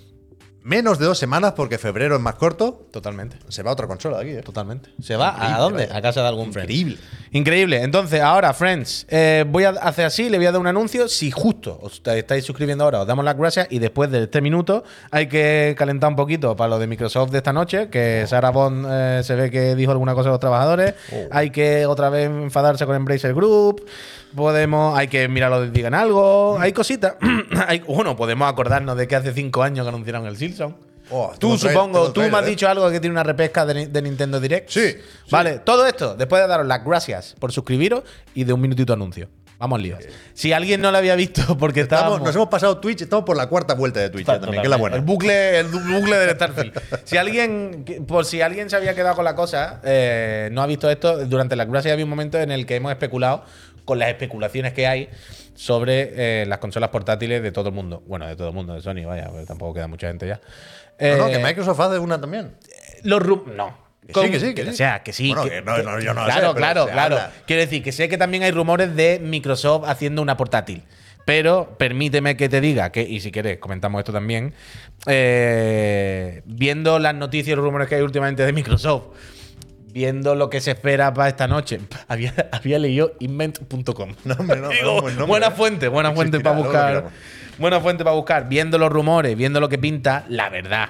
menos de dos semanas, porque febrero es más corto, Totalmente. se va a otra consola de aquí. ¿eh? Totalmente. ¿Se va Increíble, a dónde? A casa de algún friend. Increíble. Increíble. Entonces, ahora, friends, eh, voy a hacer así, le voy a dar un anuncio. Si justo os estáis suscribiendo ahora, os damos las gracias. Y después de este minuto, hay que calentar un poquito para lo de Microsoft de esta noche, que Sarah Bond eh, se ve que dijo alguna cosa a los trabajadores. Oh. Hay que otra vez enfadarse con Embracer Group. Podemos, hay que mirarlo digan algo. Hay cositas. *clears throat* Hay- bueno, podemos acordarnos de que hace cinco años que anunciaron el Oh, Tú supongo, tú me has trailer, ¿eh? dicho algo que tiene una repesca de, Ni- de Nintendo Direct. Sí, sí. Vale, todo esto, después de daros las gracias por suscribiros y de un minutito anuncio. Vamos líos. Si alguien no lo había visto *laughs* porque estábamos... nos hemos pasado Twitch, estamos por la cuarta vuelta de Twitch también, que es la buena. El bucle, el bucle del Starfield. *laughs* si alguien, por si alguien se había quedado con la cosa, eh, no ha visto esto, durante las gracias había un momento en el que hemos especulado con las especulaciones que hay sobre eh, las consolas portátiles de todo el mundo. Bueno, de todo el mundo, de Sony, vaya, porque tampoco queda mucha gente ya. No, no, que Eh, Microsoft hace una también. los ru- no. Que Con- sí, que sí, que O sea, que sí. Bueno, que- que no, no, yo no claro, sé, pero claro, claro. habla. Quiero decir que sé que también hay rumores de Microsoft haciendo una portátil. Pero permíteme que te diga que, y si quieres, comentamos esto también. eh, viendo las noticias y los rumores que hay últimamente de Microsoft, viendo lo que se espera para esta noche, *laughs* había, había leído invent.com. *laughs* No, hombre, no, Digo, no, buen nombre, buena fuente, buena fuente para buscar. Buena fuente para buscar. Viendo los rumores, viendo lo que pinta, la verdad.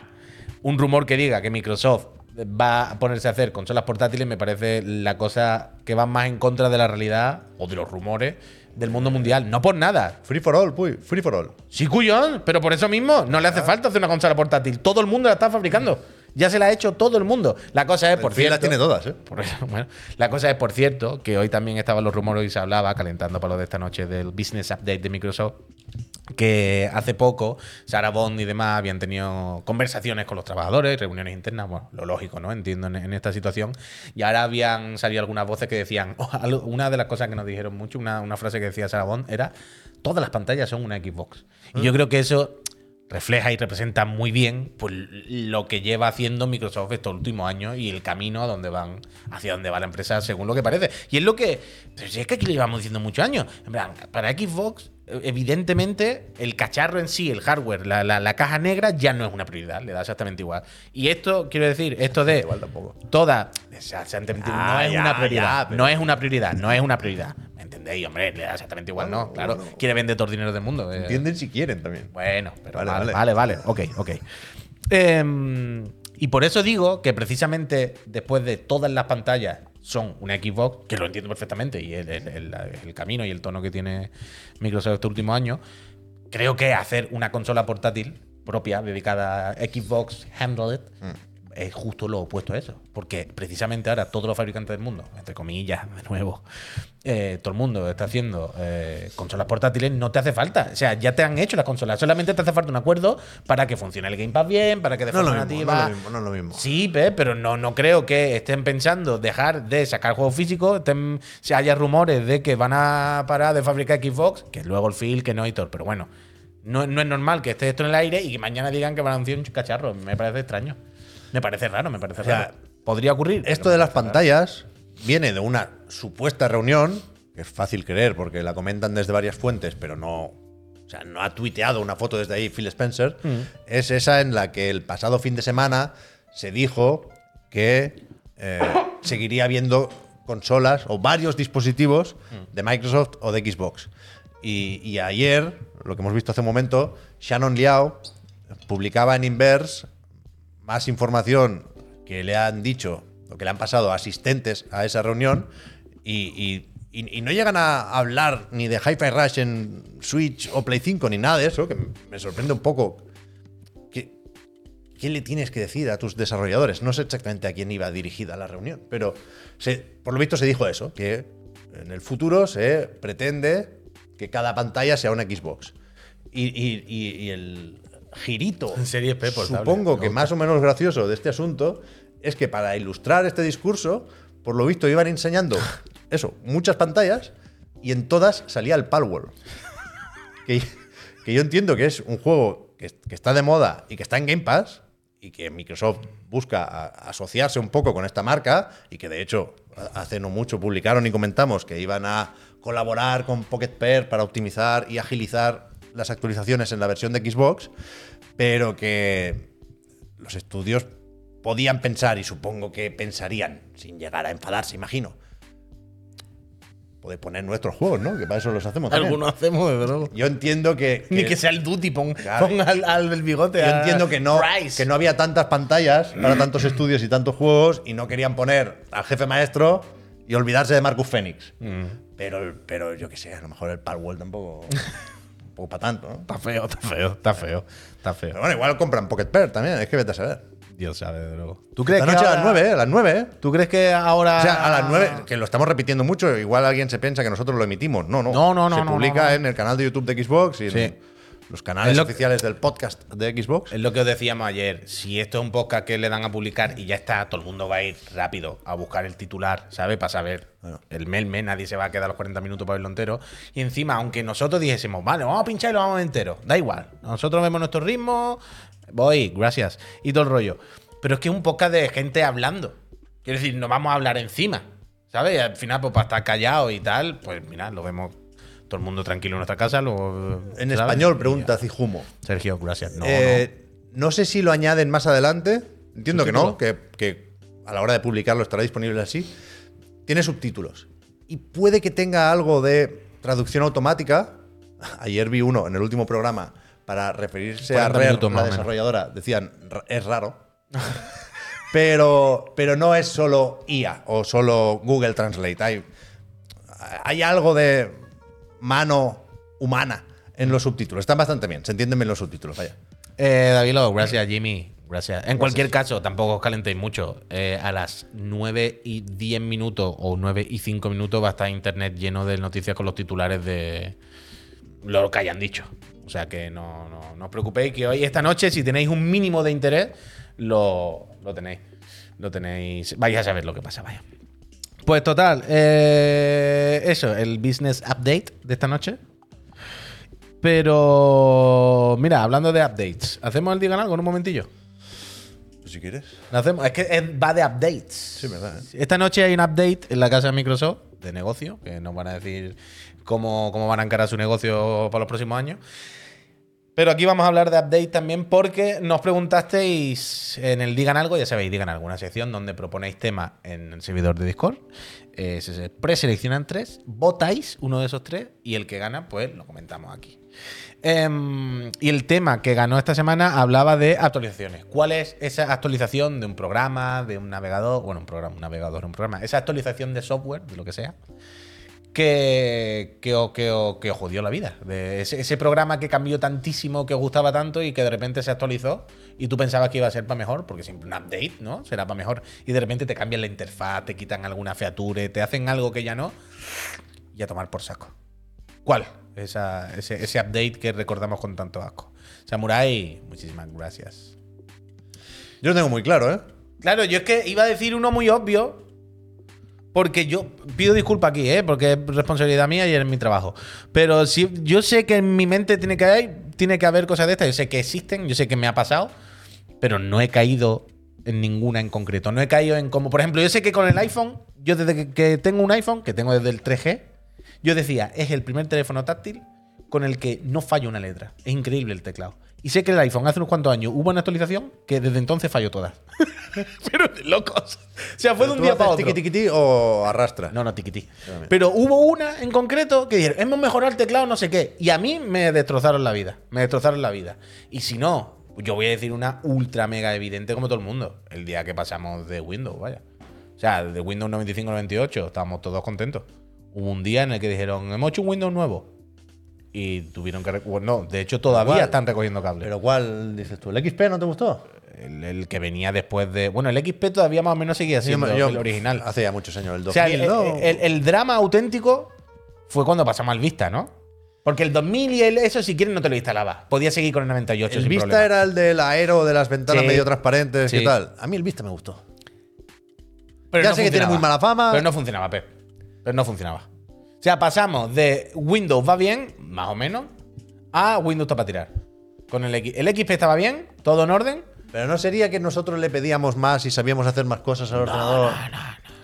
Un rumor que diga que Microsoft va a ponerse a hacer consolas portátiles me parece la cosa que va más en contra de la realidad o de los rumores del mundo mundial. No por nada. Free for all, puy, free for all. Sí, cuyón, pero por eso mismo no le hace falta hacer una consola portátil. Todo el mundo la está fabricando. Ya se la ha hecho todo el mundo. La cosa es, por cierto. las tiene todas, ¿eh? Por eso, bueno, la cosa es, por cierto, que hoy también estaban los rumores y se hablaba, calentando para lo de esta noche, del Business Update de Microsoft, que hace poco Sarah Bond y demás habían tenido conversaciones con los trabajadores, reuniones internas, bueno, lo lógico, ¿no? Entiendo en, en esta situación. Y ahora habían salido algunas voces que decían, *laughs* oh, una de las cosas que nos dijeron mucho, una, una frase que decía Sarah Bond era, todas las pantallas son una Xbox. Y yo creo que eso refleja y representa muy bien pues, lo que lleva haciendo Microsoft estos últimos años y el camino a donde van, hacia donde va la empresa, según lo que parece. Y es lo que. Pero si es que aquí lo llevamos diciendo muchos años. En plan, para Xbox, evidentemente, el cacharro en sí, el hardware, la, la- la caja negra, ya no es una prioridad, le da exactamente igual. Y esto, quiero decir, esto de. Igual tampoco. Toda. o sea, se ha entendido, no Ah, es ya, una prioridad. ya, No es una prioridad, no es una prioridad. ¿Me entendéis, hombre? Le da exactamente igual, ¿no? Claro. Quiere vender todo el dinero del mundo. eh. Entienden si quieren también. Bueno, pero Vale, vale, vale. Ok, ok. Em, y por eso digo que precisamente después de todas las pantallas son una Xbox, que lo entiendo perfectamente, y el, el- el- el camino y el tono que tiene Microsoft este último año, creo que hacer una consola portátil propia dedicada a Xbox Handle It es justo lo opuesto a eso. Porque precisamente ahora todos los fabricantes del mundo, entre comillas, de nuevo, eh, todo el mundo está haciendo eh, consolas portátiles, no te hace falta. O sea, ya te han hecho las consolas. Solamente te hace falta un acuerdo para que funcione el Game Pass bien, para que de No lo forma mismo, nativa. lo mismo, no es lo mismo. Sí, pe, pero no, no creo que estén pensando dejar de sacar juegos físicos, estén, si haya rumores de que van a parar de fabricar Xbox, que luego el Phil, que no y todo. Pero bueno, no, no es normal que esté esto en el aire y que mañana digan que van a anunciar un cacharro. Me parece extraño. Me parece raro, me parece sea, raro. Podría ocurrir. Esto de las raro. pantallas viene de una supuesta reunión, que es fácil creer porque la comentan desde varias fuentes, pero no, o sea, no ha tuiteado una foto desde ahí Phil Spencer. Es esa en la que el pasado fin de semana se dijo que eh, *coughs* seguiría habiendo consolas o varios dispositivos de Microsoft o de Xbox. Y, y ayer, lo que hemos visto hace un momento, Shannon Liao publicaba en Inverse más información que le han dicho o que le han pasado asistentes a esa reunión y, no llegan a hablar ni de Hi-Fi Rush en Switch o Play 5 ni nada de eso, que me sorprende un poco. ¿Qué, qué le tienes que decir a tus desarrolladores? No sé exactamente a quién iba dirigida la reunión, pero se- por lo visto se dijo eso, que en el futuro se pretende que cada pantalla sea una Xbox. Y- y- y el girito, En Series P portable, supongo que más o menos gracioso de este asunto es que para ilustrar este discurso, por lo visto iban enseñando *laughs* eso, muchas pantallas y en todas salía el Palworld. Que, que yo entiendo que es un juego que, que está de moda y que está en Game Pass y que Microsoft busca a- asociarse un poco con esta marca y que de hecho hace no mucho publicaron y comentamos que iban a colaborar con Pocket Pair para optimizar y agilizar las actualizaciones en la versión de Xbox, pero que los estudios podían pensar, y supongo que pensarían, sin llegar a enfadarse, imagino. Poder poner nuestros juegos, ¿no? Que para eso los hacemos. también. Algunos hacemos, desde luego. Yo entiendo que. *laughs* Ni que sea el duty, pon, Claro. pon al, al del bigote. Yo a entiendo que no, Price. que no había tantas pantallas para tantos estudios y tantos juegos y no querían poner al jefe maestro y olvidarse de Marcus Phoenix. Mm. Pero, pero yo qué sé, a lo mejor el Palworld tampoco. *laughs* un poco para tanto, ¿no? Está feo, está feo, está feo. Está feo. Pero bueno, igual compran Pocket Pair también, es que vete a saber. Dios sabe, desde luego. ¿Tú crees Esta que noche a las 9, ¿eh? A las 9, ¿eh? ¿Tú crees que ahora. O sea, a las 9, que lo estamos repitiendo mucho, igual alguien se piensa que nosotros lo emitimos. No, no. No, no, no, Se no, publica no, no. en el canal de YouTube de Xbox y en Sí. Los canales oficiales del podcast de Xbox. Es lo que os decíamos ayer. Si esto es un podcast que le dan a publicar y ya está, todo el mundo va a ir rápido a buscar el titular, ¿sabes? Para saber. Bueno. El melme, nadie se va a quedar los 40 minutos para verlo entero. Y encima, aunque nosotros dijésemos, vale, vamos a pinchar y lo vamos entero, da igual. Nosotros vemos nuestro ritmo, voy, gracias. Y todo el rollo. Pero es que es un podcast de gente hablando. Quiero decir, no vamos a hablar encima. ¿Sabes? Y al final, pues para estar callado y tal, pues mira, lo vemos todo el mundo tranquilo en nuestra casa. Lo, En ¿sabes? español, Y pregunta Cijumo. Sergio, gracias. No, no. Eh, no sé si lo añaden más adelante. Entiendo que no, que, que a la hora de publicarlo estará disponible así. Tiene subtítulos. Y puede que tenga algo de traducción automática. *laughs* Ayer vi uno en el último programa para referirse a 40 Rare, minutos la desarrolladora. Decían, "R- es raro. *laughs* pero, pero no es solo IA o solo Google Translate. Hay, hay algo de mano humana en los subtítulos. Están bastante bien, se entienden bien los subtítulos, vaya. Eh, David Lowe, gracias, Jimmy. Gracias. En cualquier caso, tampoco os calentéis mucho. Eh, a las 9 y 10 minutos o 9 y 5 minutos va a estar internet lleno de noticias con los titulares de lo que hayan dicho. O sea que no, no, no os preocupéis que hoy, esta noche, si tenéis un mínimo de interés, lo, lo tenéis. Lo tenéis. Vais a saber lo que pasa, vaya. Pues total, eh, eso, el business update de esta noche. Pero, mira, hablando de updates, ¿hacemos el Digan algo en un momentillo? Pues si quieres. Lo hacemos, es que es- va de updates. Sí, verdad. ¿eh? Esta noche hay un update en la casa de Microsoft de negocio, que nos van a decir cómo, cómo van a encarar su negocio para los próximos años. Pero aquí vamos a hablar de update también porque nos preguntasteis en el Digan Algo, ya sabéis, Digan Algo, una sección donde proponéis temas en el servidor de Discord. Eh, se preseleccionan tres, votáis uno de esos tres y el que gana, pues lo comentamos aquí. Em, y el tema que ganó esta semana hablaba de actualizaciones. ¿Cuál es esa actualización de un programa, de un navegador? Bueno, un programa, un navegador, un programa. Esa actualización de software, de lo que sea, que, que, que, que os jodió la vida. De ese, ese programa que cambió tantísimo, que os gustaba tanto y que de repente se actualizó y tú pensabas que iba a ser para mejor, porque siempre un update, ¿no? Será para mejor. Y de repente te cambian la interfaz, te quitan alguna feature, te hacen algo que ya no. Y a tomar por saco. ¿Cuál? Esa- ese, ese update que recordamos con tanto asco. Samurai, muchísimas gracias. Yo lo tengo muy claro, ¿eh? Claro, yo es que iba a decir uno muy obvio. Porque yo pido disculpas aquí, ¿eh? Porque es responsabilidad mía y es mi trabajo. Pero si, yo sé que en mi mente tiene que, haber, tiene que haber cosas de estas. Yo sé que existen, yo sé que me ha pasado. Pero no he caído en ninguna en concreto. No he caído en como, por ejemplo, yo sé que con el iPhone, yo desde que, tengo un iPhone, que tengo desde el 3G, yo decía, es el primer teléfono táctil con el que no falla una letra. Es increíble el teclado. Y sé que el iPhone hace unos cuantos años hubo una actualización que desde entonces falló todas. *laughs* Pero de locos. O sea, fue de un ¿Tú día para otro. tiqui, tiqui, ti o arrastra? No, no, tiquití. Pero hubo una en concreto que dijeron, hemos mejorado el teclado, no sé qué. Y a mí me destrozaron la vida. Me destrozaron la vida. Y si no, yo voy a decir una ultra mega evidente como todo el mundo. El día que pasamos de Windows, vaya. O sea, de Windows 95 al 98, estábamos todos contentos. Hubo un día en el que dijeron, hemos hecho un Windows nuevo. Y tuvieron que... Bueno, no, de hecho todavía ¿Cuál? están recogiendo cables. ¿Pero cuál dices tú? ¿El XP no te gustó? el, el que venía después de... Bueno, el XP todavía más o menos seguía siendo Yo- el original. Hace ya muchos años, el 2000, O sea, el, ¿no? el- el drama auténtico fue cuando pasamos al Vista, ¿no? Porque el 2000 y el, eso, si quieres, no te lo instalaba. Podías seguir con el 98 el sin Vista problema. era el del aero, de las ventanas Sí. medio transparentes Sí. y tal. A mí el Vista me gustó. Pero ya no sé que tiene muy mala fama. Pero no funcionaba, Pep. Pero no funcionaba. O sea, pasamos de Windows va bien, más o menos, a Windows está para tirar. Con el X. El XP estaba bien, todo en orden. Pero no sería que nosotros le pedíamos más y sabíamos hacer más cosas al ordenador.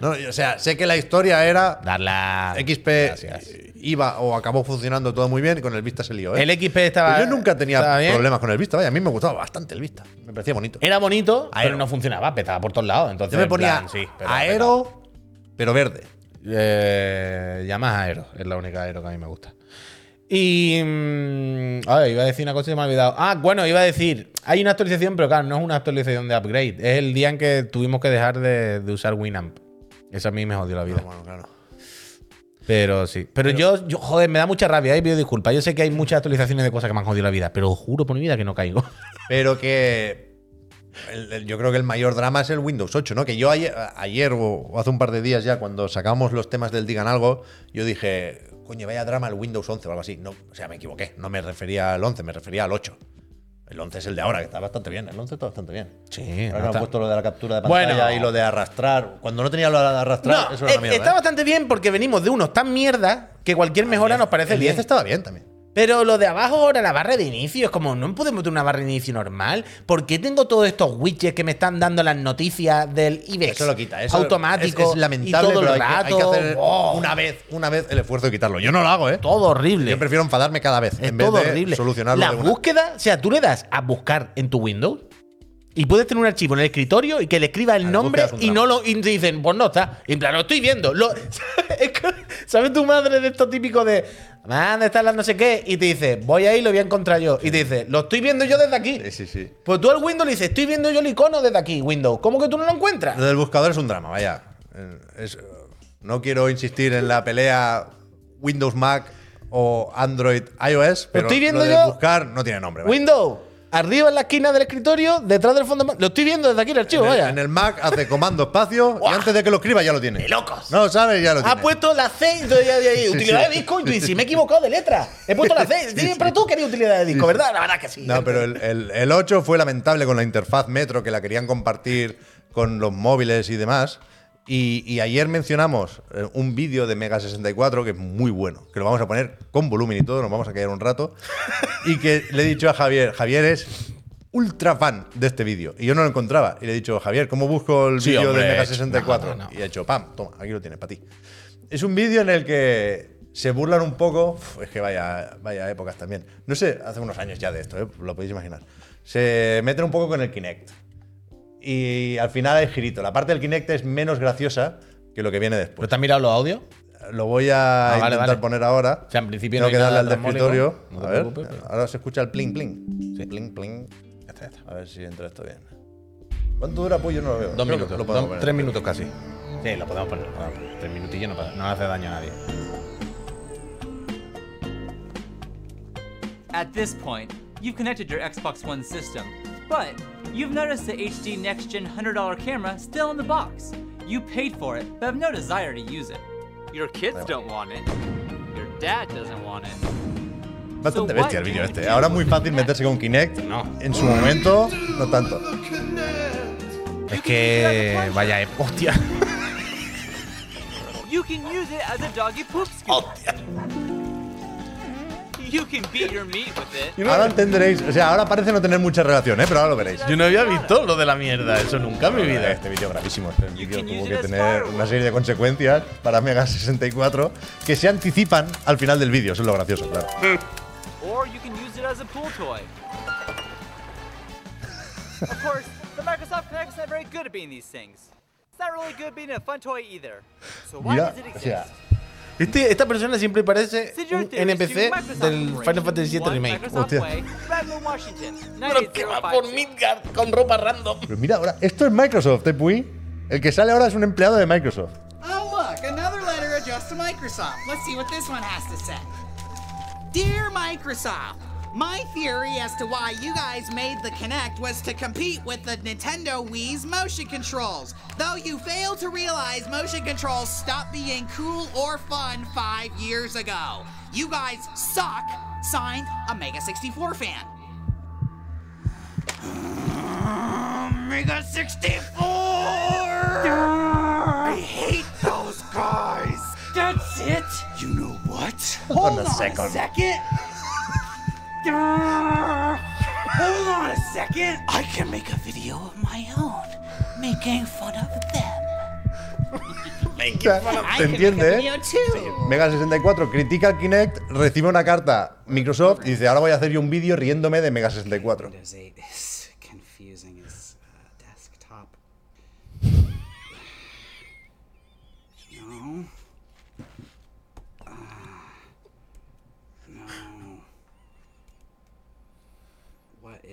No, o sea, sé que la historia era Darla. XP Gracias. iba o acabó funcionando todo muy bien y con el Vista se lió. ¿eh? El XP estaba. Pero yo nunca tenía problemas con el Vista. Vaya, a mí me gustaba bastante el Vista. Me parecía bonito. Era bonito, Aero. pero no funcionaba, petaba por todos lados. Entonces, Yo me ponía plan, sí, pero aero, pero verde. Eh, llamas Aero, es la única Aero que a mí me gusta. Y. mm, a ver, iba a decir una cosa y me ha olvidado. Ah, bueno, iba a decir. Hay una actualización, pero claro, no es una actualización de upgrade. Es el día en que tuvimos que dejar de, de usar Winamp. Eso a mí me jodió la vida. Bueno, claro. Pero sí. Pero, yo, yo, joder, me da mucha rabia, eh, pido disculpas. Yo sé que hay muchas actualizaciones de cosas que me han jodido la vida, pero juro por mi vida que no caigo. Pero que. El- el- yo creo que el mayor drama es el Windows 8, ¿no? Que yo ayer, ayer o, o hace un par de días ya, cuando sacamos los temas del Digan Algo, yo dije, coño, vaya drama el Windows 11 o algo así. No, o sea, me equivoqué. No me refería al 11, me refería al 8. El 11 es el de ahora, que está bastante bien. El 11 está bastante bien. Sí, Ahora no han está- puesto lo de la captura de pantalla Bueno. y lo de arrastrar. Cuando no tenía lo de arrastrar, No, eso era eh, una mierda. está ¿eh? bastante bien porque venimos de unos tan mierda que cualquier mejora nos parece el bien. 10 estaba bien también. Pero lo de abajo ahora, la barra de inicio, es como, ¿no podemos tener una barra de inicio normal? ¿Por qué tengo todos estos widgets que me están dando las noticias del IBEX? Eso lo quita. Eso automático. Es, es lamentable, y todo pero el hay que- rato. hay, que, hacer ¡oh! una vez, una vez el esfuerzo de quitarlo. Yo no lo hago, ¿eh? Todo horrible. Yo prefiero enfadarme cada vez es en vez todo de horrible. solucionarlo La de búsqueda, o sea, tú le das a buscar en tu Windows y puedes tener un archivo en el escritorio y que le escriba el nombre y no lo y te dicen, pues no está. Y en plan, lo estoy viendo. Lo- *laughs* ¿Sabes tu madre de esto típico de, "Ah, ¿dónde están las no sé qué? Y te dice, voy ahí, lo voy a encontrar yo. Y te dice, lo estoy viendo yo desde aquí. Sí, sí, sí. Pues tú al Windows le dices, estoy viendo yo el icono desde aquí, Windows. ¿Cómo que tú no lo encuentras? Lo del buscador es un drama, vaya. Eh, es- no quiero insistir en la pelea Windows Mac o Android iOS, pero estoy viendo lo de yo- buscar no tiene nombre. vaya. Windows, arriba en la esquina del escritorio, detrás del fondo. Lo estoy viendo desde aquí el archivo, En el, vaya. en el Mac hace comando espacio y antes de que lo escriba ya lo tiene. ¡De locos! No lo sabe y ya lo Ha tiene. puesto la C y *laughs* utilidad de disco y tú dices, si me he equivocado de letra. He puesto la C. *laughs* Pero tú querías utilidad de disco, ¿verdad? La verdad que sí. No, pero el, el- el 8 fue lamentable con la interfaz Metro que la querían compartir con los móviles y demás. Y, y ayer mencionamos eh, un vídeo de Mega 64 que es muy bueno, que lo vamos a poner con volumen y todo, nos vamos a quedar un rato. y que le he dicho a Javier, Javier es ultra fan de este vídeo. Y yo no lo encontraba. Y le he dicho, Javier, ¿cómo busco el Sí, vídeo de Mega he hecho- 64? no, no. Y he hecho, pam, toma, aquí lo tienes para ti. Es un vídeo en el que se burlan un poco. Uf, es que vaya, vaya épocas también. No sé, hace unos años ya de esto, ¿eh? lo podéis imaginar. Se meten un poco con el Kinect. Y al final hay girito. La parte del Kinect es menos graciosa que lo que viene ¿Pero después. te has mirado los audios? Lo voy a Ah, vale, intentar vale. poner ahora. O sea, en principio Tengo no hay que darle al escritorio. no a ver, pero- ahora se escucha el pling pling. Sí. Pling pling. Ya está, ya está. A ver si entra esto bien. ¿Cuánto dura? Pues yo no lo veo. Dos Creo minutos. lo podemos dos- poner. tres minutos casi. Sí, lo podemos poner. lo poner. Tres minutillos no, pasa- no hace daño a nadie. At this point, you've connected your Xbox One system, but you've noticed the HD Next Gen $100 camera still in the box. You paid for it, but have no desire to use it. Your kids don't want it. Your dad doesn't want it. Bastante So bestia el what vídeo can este. Ahora es muy fácil meterse con Kinect. No. En su momento, no tanto. Es que. Vaya, hostia. You can use it as a doggy poop scoop. You can beat your meat with it. Ahora entenderéis. O sea, ahora parece no tener mucha relación, ¿eh? Pero ahora lo veréis. Yo no había visto lo de la mierda, eso nunca en mi vida. Este vídeo gravísimo. Este vídeo tuvo que tener una serie de consecuencias para Mega 64 que se anticipan al final del vídeo. Eso es lo gracioso, claro. *laughs* Or you can use it as a pool toy. of course, the Microsoft not very good at being these things. It's not really good being a fun toy either. So why Mira, does it o sea, Este- esta persona siempre parece un NPC del Final Fantasy VII Remake. Hostia. Pero que va por 98052. Midgard con ropa random. pero mira ahora, esto es Microsoft, ¿eh, Puy? El que sale ahora es un empleado de Microsoft. Oh, look, another letter addressed to Microsoft. Let's see what this one has to say. Dear Microsoft, my theory as to why you guys made the Kinect was to compete with the Nintendo Wii's motion controls. Though you failed to realize motion controls stopped being cool or fun five years ago. You guys suck. Signed, a Mega 64 fan. Um, Mega 64! I hate those guys! That's it! You know what? Hold on a second. second. Hold on a second. I can make a video of my own making fun of them. making fun of ¿Te entiende? ¿eh? Mega64 critica al Kinect, recibe una carta Microsoft y dice: Ahora voy a hacer yo un vídeo riéndome de Mega64.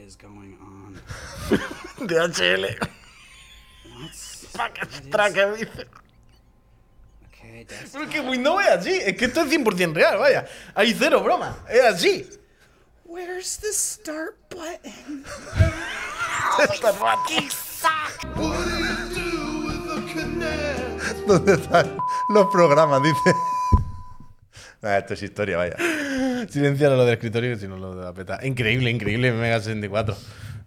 Is going on? DHL. What's Tra que dice. okay? Pero Desktop. es que Windows es así, es que esto es 100% real, vaya. Hay cero broma, es así. Where's the start button? *laughs* ¿Dónde están los programas? Dice. *laughs* Ah, esto es historia, vaya. *laughs* Silenciar lo del escritorio si no lo de la peta. Increíble, increíble, Mega 64.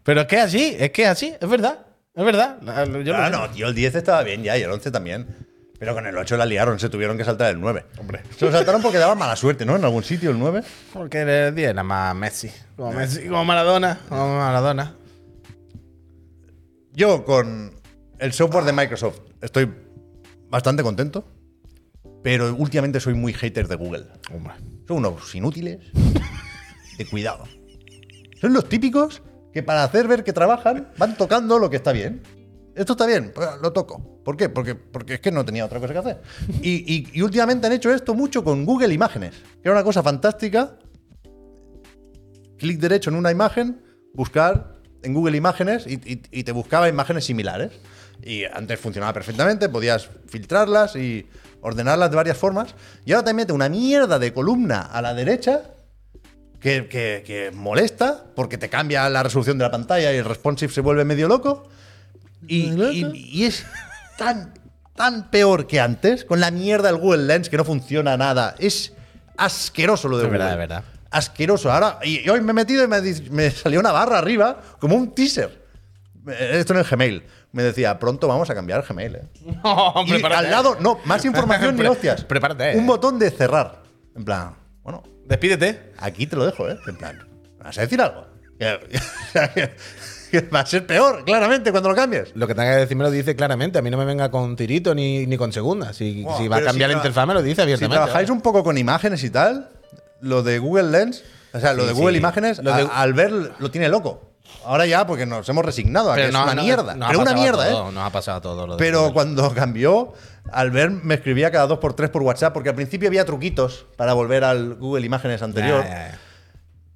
Pero es que es así, es que es así, es verdad. Es verdad. Yo Ah, no, tío, el 10 estaba bien ya y el 11 también. Pero con el 8 la liaron, se tuvieron que saltar el 9. Hombre. Se lo saltaron porque daba mala suerte, ¿no? En algún sitio el 9. Porque el 10 era más Messi. Como Messi, como Maradona. Como Maradona. Yo con el software de Microsoft estoy bastante contento. Pero últimamente soy muy hater de Google. Hombre. Son unos inútiles. De cuidado. Son los típicos que para hacer ver que trabajan van tocando lo que está bien. Esto está bien, pues lo toco. ¿Por qué? Porque, porque es que no tenía otra cosa que hacer. Y, y- últimamente han hecho esto mucho con Google Imágenes, que era una cosa fantástica. Clic derecho en una imagen, buscar en Google Imágenes y te buscaba imágenes similares. Y antes funcionaba perfectamente, podías filtrarlas y ordenarlas de varias formas. Y ahora te mete una mierda de columna a la derecha que, que- que molesta porque te cambia la resolución de la pantalla y el responsive se vuelve medio loco. Y, y- y es tan, tan peor que antes, con la mierda del Google Lens que no funciona nada. Es asqueroso lo de Es Google. verdad, es verdad. Asqueroso. Ahora, y, y hoy me he metido y me, me salió una barra arriba, como un teaser. Eh, Esto en el Gmail. Me decía, pronto vamos a cambiar el Gmail. ¿eh? *laughs* No, Y al lado, no, más *laughs* información ni hostias. prepárate, Un eh. botón de cerrar. En plan, bueno, Despídete. Aquí te lo dejo, ¿eh? En plan, ¿vas a decir algo? *laughs* Va a ser peor, claramente, cuando lo cambies. Lo que tenga que decir me lo dice claramente. A mí no me venga con tirito ni, ni con segunda. Si, si va a cambiar si la interfaz, me lo dice Si abiertamente. trabajáis un poco con imágenes y tal, lo de Google Lens, o sea, lo Sí, de Google sí. Imágenes, Lo de- a- al ver lo tiene loco. Ahora ya, porque nos hemos resignado a que es una mierda. ha pero una mierda, todo, ¿eh? Nos ha pasado todo lo de Pero cuando cambió, al ver me escribía cada dos por tres por WhatsApp, porque al principio había truquitos para volver al Google Imágenes anterior. Ya, ya, ya.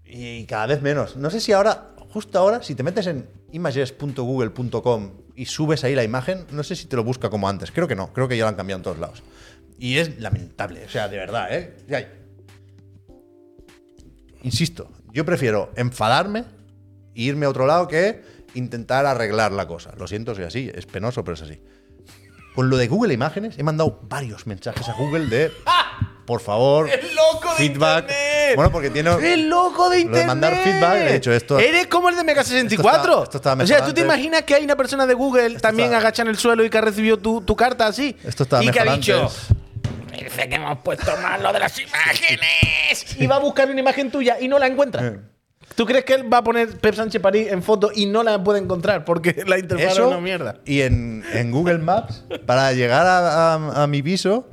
Y cada vez menos. No sé si ahora, justo ahora, si te metes en images.google.com y subes ahí la imagen, no sé si te lo busca como antes. Creo que no, creo que ya lo han cambiado en todos lados. Y es lamentable, o sea, de verdad, ¿eh? Insisto, yo prefiero enfadarme irme a otro lado que intentar arreglar la cosa. Lo siento, soy así, es penoso, pero es así. Con lo de Google Imágenes, he mandado varios mensajes a Google de, por favor, ¡El loco de feedback. Internet! Bueno, porque tiene, ¡El loco de Lo internet! de mandar feedback, he dicho esto- Eres como el de Mega 64. Esto está- esto o sea, ¿tú te imaginas que hay una persona de Google también agacha en el suelo y que ha recibido tu, tu carta así? Esto estaba y que ha dicho. Parece que hemos puesto mal lo de las imágenes. y va a buscar una imagen tuya y no la encuentra. ¿Tú crees que él va a poner Pep Sánchez París en foto y no la puede encontrar porque *laughs* la interfaz es Eso una mierda? y en, en Google Maps, para llegar a, a- a mi piso,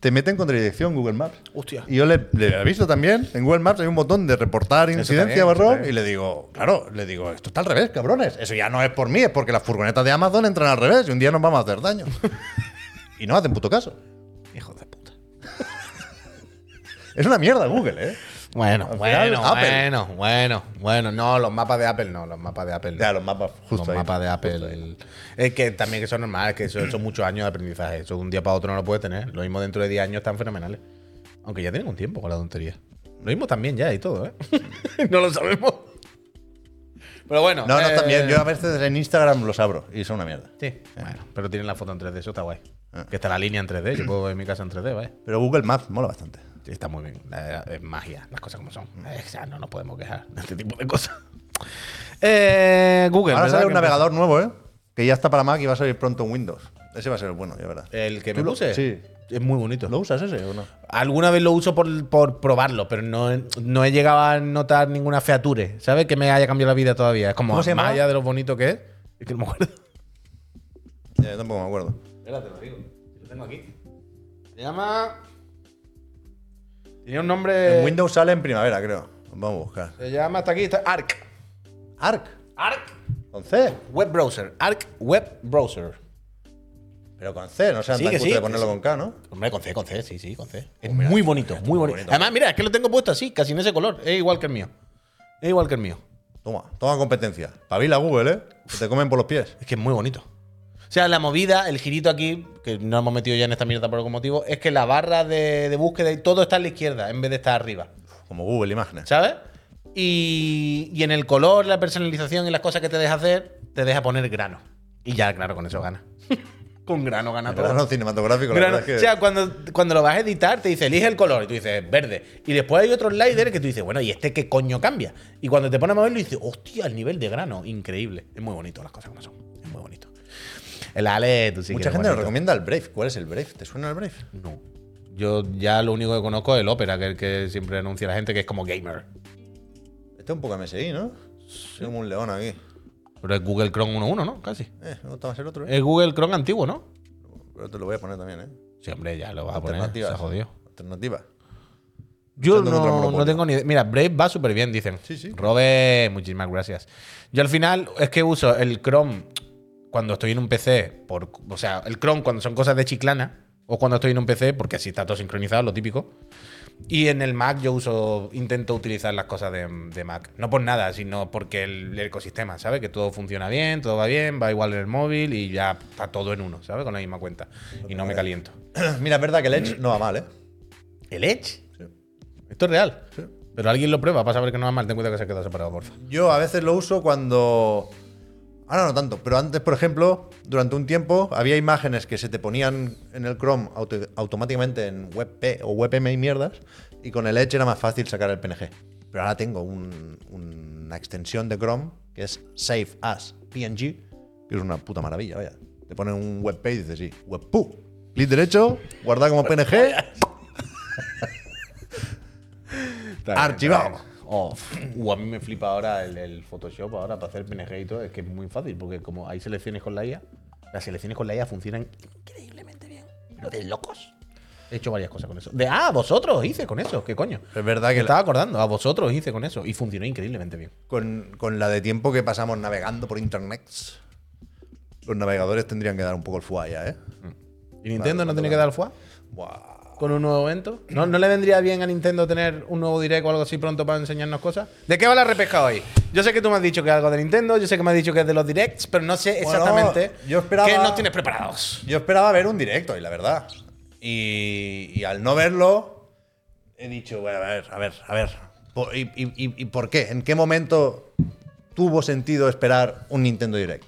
te meten contra dirección Google Maps. Hostia. Y yo le, le aviso también, en Google Maps hay un botón de reportar incidencia también. y le digo, claro, le digo, esto está al revés, cabrones. Eso ya no es por mí, es porque las furgonetas de Amazon entran al revés y un día nos vamos a hacer daño. *laughs* y no hacen puto caso. Hijo de puta. *laughs* Es una mierda Google, ¿eh? Bueno, bueno, Apple. bueno, bueno, bueno. No, los mapas de Apple no, los mapas de Apple. Ya, los mapas justo los ahí. mapas de Apple. Es que también que son normales, que eso son muchos años de aprendizaje. Eso de un día para otro no lo puedes tener. Lo mismo dentro de 10 años están fenomenales. Aunque ya tienen un tiempo con la tontería. Lo mismo también ya y todo, ¿eh? *laughs* no lo sabemos. Pero bueno. No, no, eh, también. Yo a veces en Instagram los abro y son una mierda. Sí, bueno, pero tienen la foto en 3D, eso está guay. Ah. Que está la línea en 3D, yo *clears throat* puedo ver mi casa en 3D, ¿vale? Pero Google Maps mola bastante. Está muy bien. Eh, Es magia, las cosas como son. Eh, o sea, no nos podemos quejar de este tipo de cosas. *laughs* Eh, Google. Ahora ¿verdad sale un navegador nuevo, ¿eh? Que ya está para Mac y va a salir pronto en Windows. Ese va a ser el bueno, ya verás. El que ¿Tú me lo- puse. sí. Es muy bonito. ¿Lo usas ese o no? Alguna vez lo uso por, por probarlo, pero no, no he llegado a notar ninguna feature, ¿sabes? Que me haya cambiado la vida todavía. Es como ¿Cómo se más allá de lo bonito que es. Es que no me acuerdo. Ya, yo tampoco me acuerdo. Espérate, lo digo. Lo tengo aquí. Se llama. Tenía un nombre. En Windows sale en primavera, creo. Vamos a buscar. Se llama hasta aquí, está Arc. Arc. Arc Con C. Web Browser. Arc Web Browser. Pero con C, no sean Sí, tan sí, de ponerlo con K, ¿no? Hombre, con C, con C, sí, sí, con C. Es mira, muy bonito, está muy muy bonito. bonito. Además, mira, es que lo tengo puesto así, casi en ese color. Es igual que el mío. Es igual que el mío. Toma, toma competencia. Pavila Google, ¿eh? Que te comen por los pies. Es que es muy bonito. O sea, la movida, el girito aquí, que no hemos metido ya en esta mierda por algún motivo, es que la barra de, de búsqueda y todo está a la izquierda en vez de estar arriba. Como Google Imágenes. ¿Sabes? Y, y en el color, la personalización y las cosas que te deja hacer, te deja poner grano. Y ya, claro, con eso gana. *laughs* Con grano gana todo. grano cinematográfico, la Grano- verdad es O sea, cuando, cuando lo vas a editar, te dice elige el color y tú dices verde. Y después hay otro slider que tú dices, bueno, ¿y este qué coño cambia? Y cuando te pones a moverlo, dices, hostia, el nivel de grano, increíble. Es muy bonito las cosas como son. Es muy bonito. El Ale, tú sí Mucha gente bonito. recomienda el Brave. ¿Cuál es el Brave? ¿Te suena el Brave? No. Yo ya lo único que conozco es el Opera, que es el que siempre anuncia la gente que es como gamer. Este es un poco MSI, ¿no? Soy como un león aquí. Pero es Google Chrome 1.1, ¿no? Casi. Eh, me gusta más el otro, ¿eh? Es Google Chrome antiguo, ¿no? Pero te lo voy a poner también, ¿eh? Sí, hombre, ya lo vas a poner. Se ha jodido. Alternativa. Yo no, no tengo ni idea. Mira, Brave va súper bien, dicen. Sí, sí. Robe, muchísimas gracias. Yo al final es que uso el Chrome cuando estoy en un PC, por, o sea, el Chrome cuando son cosas de chiclana, o cuando estoy en un PC, porque así está todo sincronizado, lo típico. Y en el Mac yo uso, intento utilizar las cosas de, de Mac. No por nada, sino porque el, el ecosistema, ¿sabes? Que todo funciona bien, todo va bien, va igual en el móvil y ya está todo en uno, ¿sabes? Con la misma cuenta. Y no me caliento. *clears throat* Mira, es verdad que el Edge no va mal, ¿eh? ¿El Edge? Sí. Esto es real. Sí. Pero alguien lo prueba para saber que no va mal. Ten cuidado que se queda separado, porfa. Yo a veces lo uso cuando. Ahora no tanto, pero antes, por ejemplo, durante un tiempo había imágenes que se te ponían en el Chrome auto- automáticamente en WebP o WebM y mierdas, y con el Edge era más fácil sacar el PNG. Pero ahora tengo un- una extensión de Chrome que es Save As PNG, que es una puta maravilla, vaya. Te pone un WebP y dices, sí, WebPu. Clic derecho, guardar como PNG, *laughs* archivado. Oh, uh, a mí me flipa ahora el, el Photoshop ahora para hacer PNG y todo. Es que es muy fácil porque como hay selecciones con la IA, las selecciones con la IA funcionan increíblemente bien. Pero de locos. He hecho varias cosas con eso. De, ah, vosotros hice con eso. ¿Qué coño? Es verdad Me que estaba acordando. A vosotros hice con eso. Y funcionó increíblemente bien. con, con la de tiempo que pasamos navegando por internet, los navegadores tendrían que dar un poco el fuá ya, ¿eh? ¿Y Nintendo no tiene que dar fuá? Buah. Con un nuevo evento? ¿No, ¿No le vendría bien a Nintendo tener un nuevo direct o algo así pronto para enseñarnos cosas? ¿De qué va la repesca hoy? Yo sé que tú me has dicho que es algo de Nintendo, yo sé que me has dicho que es de los directs, pero no sé Bueno, exactamente yo esperaba- qué nos tienes preparados. Yo esperaba ver un directo, y la verdad. Y, y al no verlo, he dicho, bueno, a ver, a ver, a ver. Por- y, y- y- y por qué? ¿En qué momento tuvo sentido esperar un Nintendo Direct?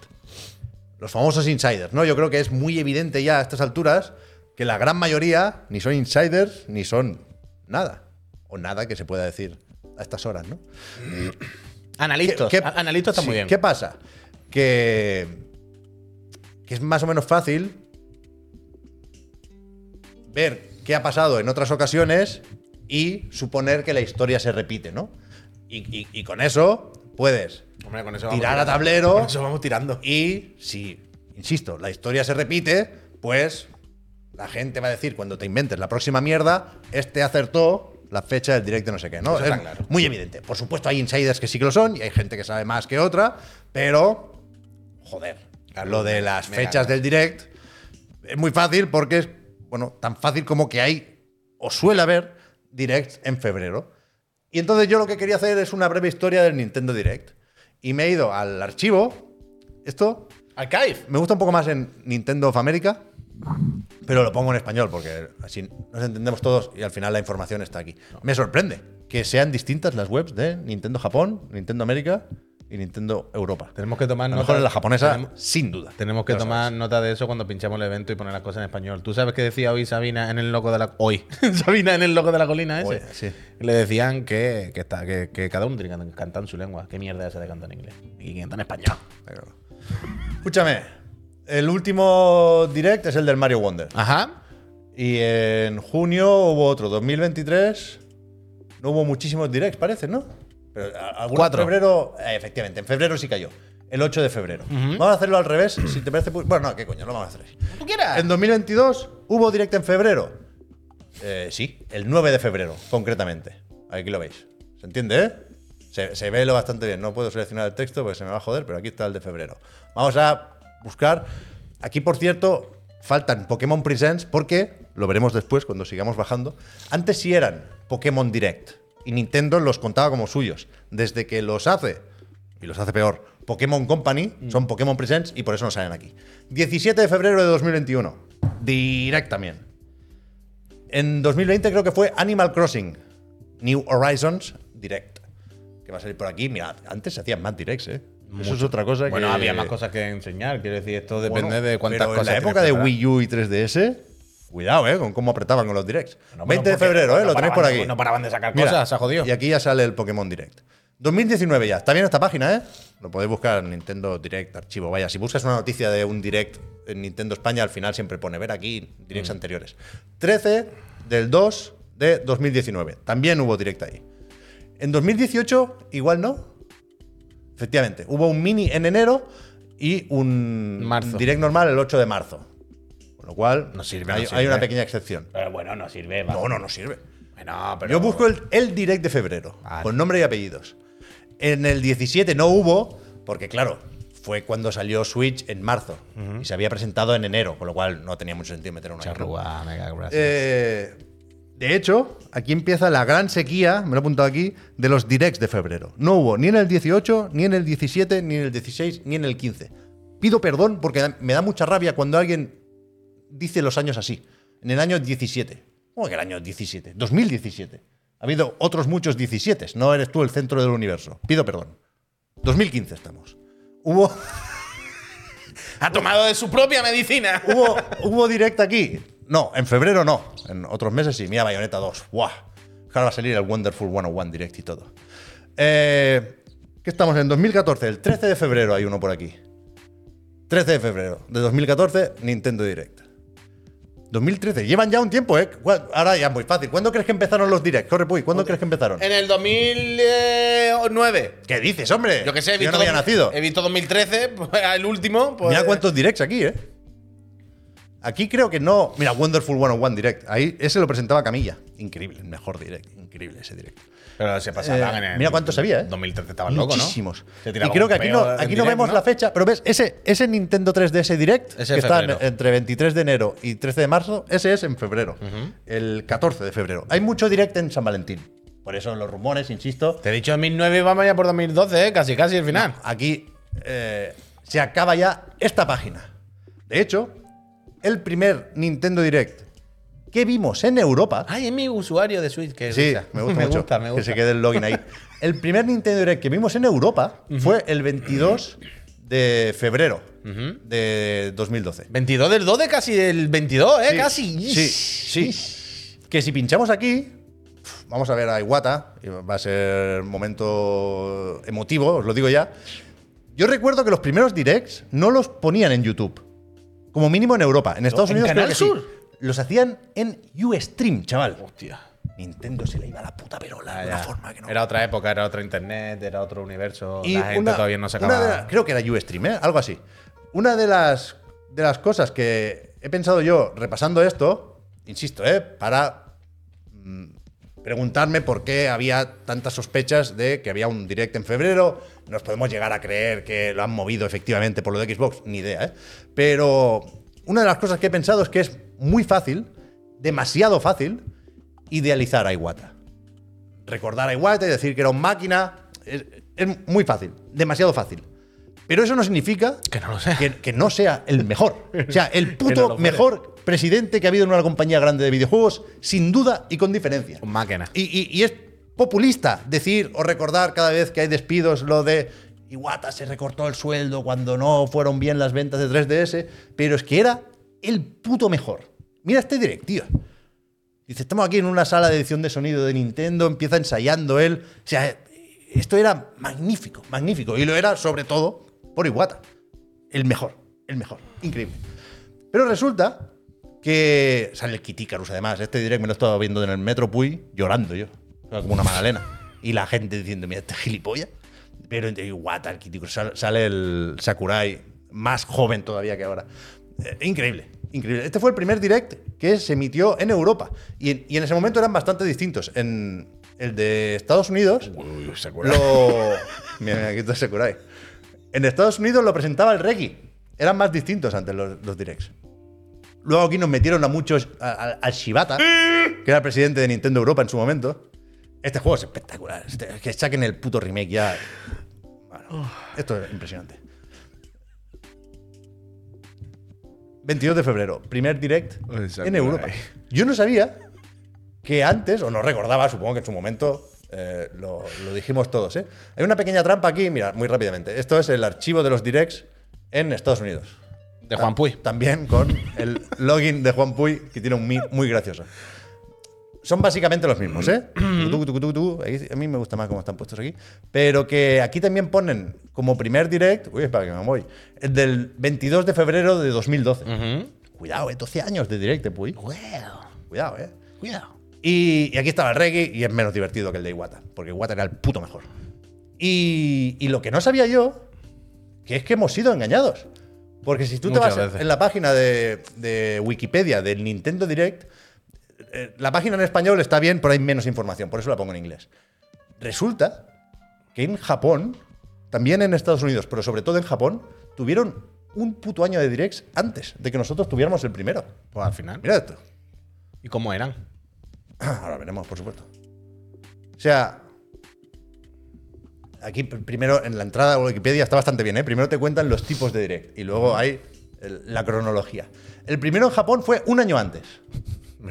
Los famosos insiders, ¿no? Yo creo que es muy evidente ya a estas alturas que la gran mayoría ni son insiders ni son nada. O nada que se pueda decir a estas horas, ¿no? *clears throat* Analistas. ¿Qué- A- Analistas está sí, muy bien. ¿Qué pasa? Que, que es más o menos fácil ver qué ha pasado en otras ocasiones y suponer que la historia se repite, ¿no? Y, y- y con eso puedes Hombre, con eso tirar a tablero Con eso vamos tirando. y si, insisto, la historia se repite, pues la gente va a decir cuando te inventes la próxima mierda, este acertó la fecha del directo no sé qué, ¿no? Eso Es está claro. muy evidente. Por supuesto hay insiders que sí que lo son y hay gente que sabe más que otra, pero joder, Claro, lo de las fechas gana. del direct es muy fácil porque es, bueno, tan fácil como que hay o suele haber directs en febrero. Y entonces yo lo que quería hacer es una breve historia del Nintendo Direct. Y me he ido al archivo. Esto Archive. me gusta un poco más en Nintendo of America, pero lo pongo en español porque así nos entendemos todos y al final la información está aquí. Me sorprende que sean distintas las webs de Nintendo Japón, Nintendo América y Nintendo Europa. Tenemos que tomar A lo nota. mejor en la japonesa, Tenemos, sin duda. tenemos que tomar sabes. nota de eso cuando pinchamos el evento y poner las cosas en español. ¿Tú sabes qué decía hoy Sabina en el logo de la. Hoy. *laughs* Sabina en el logo de la colina ese. Hoy, sí. Le decían que, que, está, que, que cada uno tiene que cantar en su lengua. ¿Qué mierda es esa de cantar en inglés? Y que canta en español. Escúchame, el último direct es el del Mario Wonder. Ajá. Y en junio hubo otro, 2023. No hubo muchísimos directs, parece, ¿no? Pero algunos Cuatro. En febrero, eh, efectivamente, en febrero sí cayó. El 8 de febrero. Vamos a hacerlo al revés, si te parece. pu- Bueno, no, qué coño, lo vamos a hacer así. Tú quieras. En 2022 hubo direct en febrero. Eh, sí, el 9 de febrero, concretamente. Aquí lo veis. ¿Se entiende, eh? Se, se ve lo bastante bien. No puedo seleccionar el texto porque se me va a joder, pero aquí está el de febrero. Vamos a buscar. Aquí, por cierto, faltan Pokémon Presents porque, lo veremos después cuando sigamos bajando, antes sí eran Pokémon Direct y Nintendo los contaba como suyos. Desde que los hace, y los hace peor, Pokémon Company, son Pokémon Presents y por eso no salen aquí. 17 de febrero de 2021. Direct también. En 2020 creo que fue Animal Crossing New Horizons Direct. Que va a salir por aquí. Mirad, antes se hacían más directs, ¿eh? Eso es otra cosa Bueno, que. había más cosas que enseñar. Quiero decir, esto depende Bueno, de cuántas pero cosas. En la época de. Wii U y 3DS, cuidado, ¿eh? Con cómo apretaban con los directs. No, 20 de febrero, ¿eh? no Lo tenéis por aquí. No paraban de sacar Mira, cosas, se ha jodido. Y aquí ya sale el Pokémon Direct. 2019 ya. Está bien esta página, ¿eh? Lo podéis buscar en Nintendo Direct, archivo. Vaya, si buscas una noticia de un Direct en Nintendo España, al final siempre pone ver aquí Directs Mm. anteriores. 13 del 2 de 2019. También hubo Direct ahí. En 2018, igual no. Efectivamente, hubo un mini en enero y un Marzo. Direct normal el 8 de marzo. Con lo cual, No sirve, hay, no hay una pequeña excepción. Pero bueno, no sirve. va. No, no, no sirve. Bueno, pero. Yo busco el, el direct de febrero, Vale. con nombre y apellidos. En el 17 no hubo, porque claro, fue cuando salió Switch en marzo y se había presentado en enero, con lo cual no tenía mucho sentido meter una. Charrúa. Eh, de hecho, aquí empieza la gran sequía, me lo he apuntado aquí, de los directs de febrero. No hubo ni en el 18, ni en el 17, ni en el 16, ni en el 15. Pido perdón porque me da mucha rabia cuando alguien dice los años así. En el año 17. ¿Cómo que el año 17? 2017. Ha habido otros muchos 17. No eres tú el centro del universo. Pido perdón. 2015 estamos. Hubo, *laughs* ha tomado de su propia medicina. ¿Hubo, ¿Hubo direct aquí? No, en febrero no. En otros meses sí. Mira, Bayonetta 2. ¡Buah! Ahora va a salir el Wonderful 101 direct y todo. Eh, ¿Qué estamos en 2014? El 13 de febrero hay uno por aquí. 13 de febrero de 2014, Nintendo Direct. 2013. Llevan ya un tiempo, ¿eh? ¿Cuál- Ahora ya es muy fácil. ¿Cuándo crees que empezaron los directs? Corre, Puy. ¿Cuándo crees que empezaron? En el 2009. ¿Qué dices, hombre? Yo que sé, he Yo visto, no había nacido. he visto 2013, *laughs* pues, el último. Pues, Mira cuántos directs aquí, ¿eh? Aquí creo que no. Mira, Wonderful 101 Direct. Ahí ese lo presentaba Camilla. Increíble, el mejor direct. Increíble ese direct. Pero se pasaban Eh, en el. mira cuántos había, ¿eh? 2013 estaban locos, ¿no? Muchísimos. Y creo que aquí no, vemos la fecha, pero ves, ese, ese Nintendo 3DS Direct, Ese que es está entre 23 de enero y 13 de marzo, ese es en febrero. El 14 de febrero. Hay mucho direct en San Valentín. Por eso los rumores, insisto. Te he dicho 2009 y vamos ya por 2012, ¿eh? Casi, casi el final. Aquí eh, se acaba ya esta página. De hecho, el primer Nintendo Direct que vimos en Europa. Ay, es mi usuario de Switch. Que Sí, risa. me *laughs* gusta me mucho Gusta, me gusta. que se quede el login ahí. El primer Nintendo Direct que vimos en Europa fue el 22 de febrero de 2012. 22 del 2 de casi del 22, ¿eh? Sí, Casi. Sí, sí. Que si pinchamos aquí, vamos a ver a Iwata, va a ser momento emotivo, os lo digo ya. Yo recuerdo que los primeros directs no los ponían en YouTube. Como mínimo en Europa. En Estados ¿en Unidos creo Canal sí. Sur? Los hacían en Ustream, chaval. Hostia. Nintendo se le iba la puta perola de una Ya. forma que no. Era otra época, era otro internet, era otro universo. Y la gente una- todavía no se una acaba. de la- creo que era Ustream, ¿eh? algo así. Una de las, de las cosas que he pensado yo repasando esto, insisto, ¿eh? para mm, preguntarme por qué había tantas sospechas de que había un direct en febrero. Nos podemos llegar a creer que lo han movido efectivamente por lo de Xbox, ni idea, ¿eh? Pero una de las cosas que he pensado es que es muy fácil, demasiado fácil, idealizar a Iwata recordar a Iwata y decir que era un máquina. Es, es muy fácil, demasiado fácil. Pero eso no significa Que no lo sea. que, que no sea el mejor. O sea, el *laughs* puto mejor presidente que ha habido en una compañía grande de videojuegos, sin duda y con diferencia. Un máquina. Y, y- y es populista decir o recordar cada vez que hay despidos lo de Iwata se recortó el sueldo cuando no fueron bien las ventas de 3DS, pero es que era el puto mejor. Mira este direct, tío. Dice, estamos aquí en una sala de edición de sonido de Nintendo, empieza ensayando él. O sea, esto era magnífico, magnífico. Y lo era sobre todo por Iwata. El mejor, el mejor. Increíble. Pero resulta que sale el Kit Icarus, además. Este direct me lo estaba viendo en el Metro Puy, llorando yo. Como una magdalena. Y la gente diciendo, mira, este gilipollas. Pero Iwata, el Kit Icarus, sale, el Sakurai, más joven todavía que ahora. Eh, increíble, increíble. Este fue el primer direct que se emitió en Europa. Y en, y en ese momento eran bastante distintos. En el de Estados Unidos, lo. *laughs* Mira, mira, aquí está Sakurai. En Estados Unidos lo presentaba el Reggie. Eran más distintos antes los, los directs. Luego aquí nos metieron a muchos. al Shibata, que era el presidente de Nintendo Europa en su momento. Este juego es espectacular. Este- que saquen el puto remake ya. Bueno, esto es impresionante. 22 de febrero, primer direct en Europa. Yo no sabía que antes, o no recordaba, supongo que en su momento Eh, lo, lo dijimos todos, ¿eh? Hay una pequeña trampa aquí, mira, muy rápidamente. Esto es el archivo de los directs en Estados Unidos. De Juan Puy. También con el login de Juan Puy, que tiene un mi muy gracioso. Son básicamente los mismos, ¿eh? A mí me gusta más cómo están puestos aquí. Pero que aquí también ponen como primer direct, uy, para que me voy, el del 22 de febrero de 2012. Cuidado, ¿eh? 12 años de direct de Puy. Cuidado, ¿eh? Cuidado. Y, y aquí estaba el reggae y es menos divertido que el de Iwata, porque Iwata era el puto mejor. Y, y lo que no sabía yo, que es que hemos sido engañados. Porque si tú te vas veces. en la página de, de Wikipedia del Nintendo Direct, eh, la página en español está bien, pero hay menos información, por eso la pongo en inglés. Resulta que en Japón, también en Estados Unidos, pero sobre todo en Japón, tuvieron un puto año de directs antes de que nosotros tuviéramos el primero. Pues al final. Mira esto. ¿Y cómo eran? *clears throat* Ahora veremos, por supuesto. O sea, aquí pr- primero en la entrada a Wikipedia está bastante bien, ¿eh? Primero te cuentan los tipos de direct y luego hay el- la cronología. El primero en Japón fue un año antes.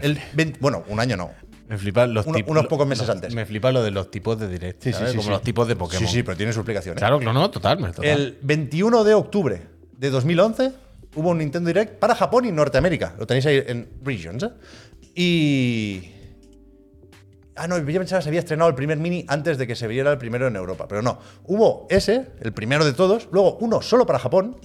El 20 bueno, un año no. Me flipan los tipos. unos pocos meses antes. Me flipa lo de los tipos de direct. ¿sabes? Como los tipos de Pokémon. Sí, sí, pero tiene su explicación. ¿eh? Claro, no, no, totalmente. Total. El 21 de octubre de 2011 hubo un Nintendo Direct para Japón y Norteamérica. Lo tenéis ahí en Regions. ¿eh? Y. Ah, no, yo pensaba que se había estrenado el primer mini antes de que se viera el primero en Europa. Pero no. Hubo ese, el primero de todos, luego uno solo para Japón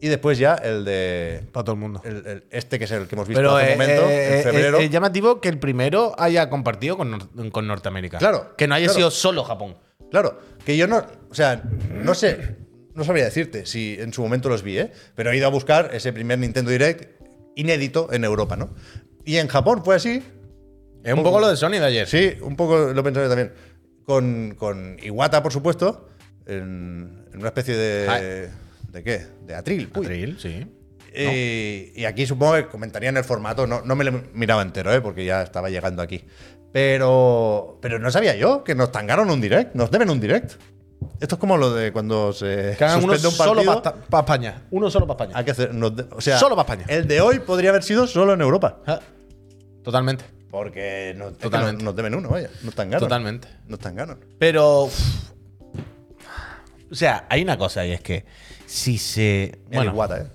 y después ya el de. Para todo el mundo. el- el- este que es el que hemos visto Pero hace eh, un momento, eh, en febrero. eh, es llamativo que el primero haya compartido con, Nor- con Norteamérica. Claro, Que no haya claro. sido solo Japón. Claro, que yo no. O sea, no sé. No sabría decirte si en su momento los vi, ¿eh? Pero he ido a buscar ese primer Nintendo Direct inédito en Europa, ¿no? Y en Japón fue así. Es un poco lo de Sony de ayer. Sí, un poco lo pensaba yo también. Con, con Iwata, por supuesto, en, en una especie de. ¿De qué? De atril. uy. Atril, sí. Y aquí supongo que comentarían el formato. No, no me lo miraba entero, ¿eh? porque ya estaba llegando aquí. Pero, pero no sabía yo que nos tangaron un direct. Nos deben un direct. Esto es como lo de cuando se Que hagan uno solo para España. Uno solo para España. Hay que hacer, nos de- o sea, Solo para España. El de hoy podría haber sido solo en Europa. Ah, Totalmente. Porque que Totalmente. deben uno, vaya. Nos tangaron. Totalmente. Nos tangaron. Pero. uf, o sea, hay una cosa y es que si se. Bueno, Iwata, ¿eh?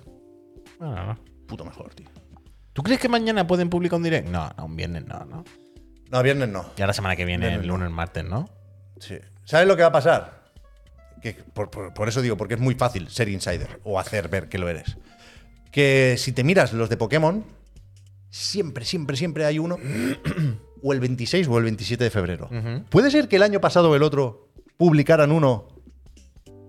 bueno, no. Puto mejor, tío. ¿Tú crees que mañana pueden publicar un direct? No, no, un viernes no, ¿no? No, viernes no. Ya la semana que viene, Viernes el no. lunes, martes, ¿no? Sí. ¿Sabes lo que va a pasar? Que por, por- por eso digo, porque es muy fácil ser insider o hacer ver que lo eres. Que si te miras los de Pokémon, siempre, siempre, siempre hay uno, *clears throat* o el 26 o el 27 de febrero. ¿Puede ser que el año pasado o el otro publicaran uno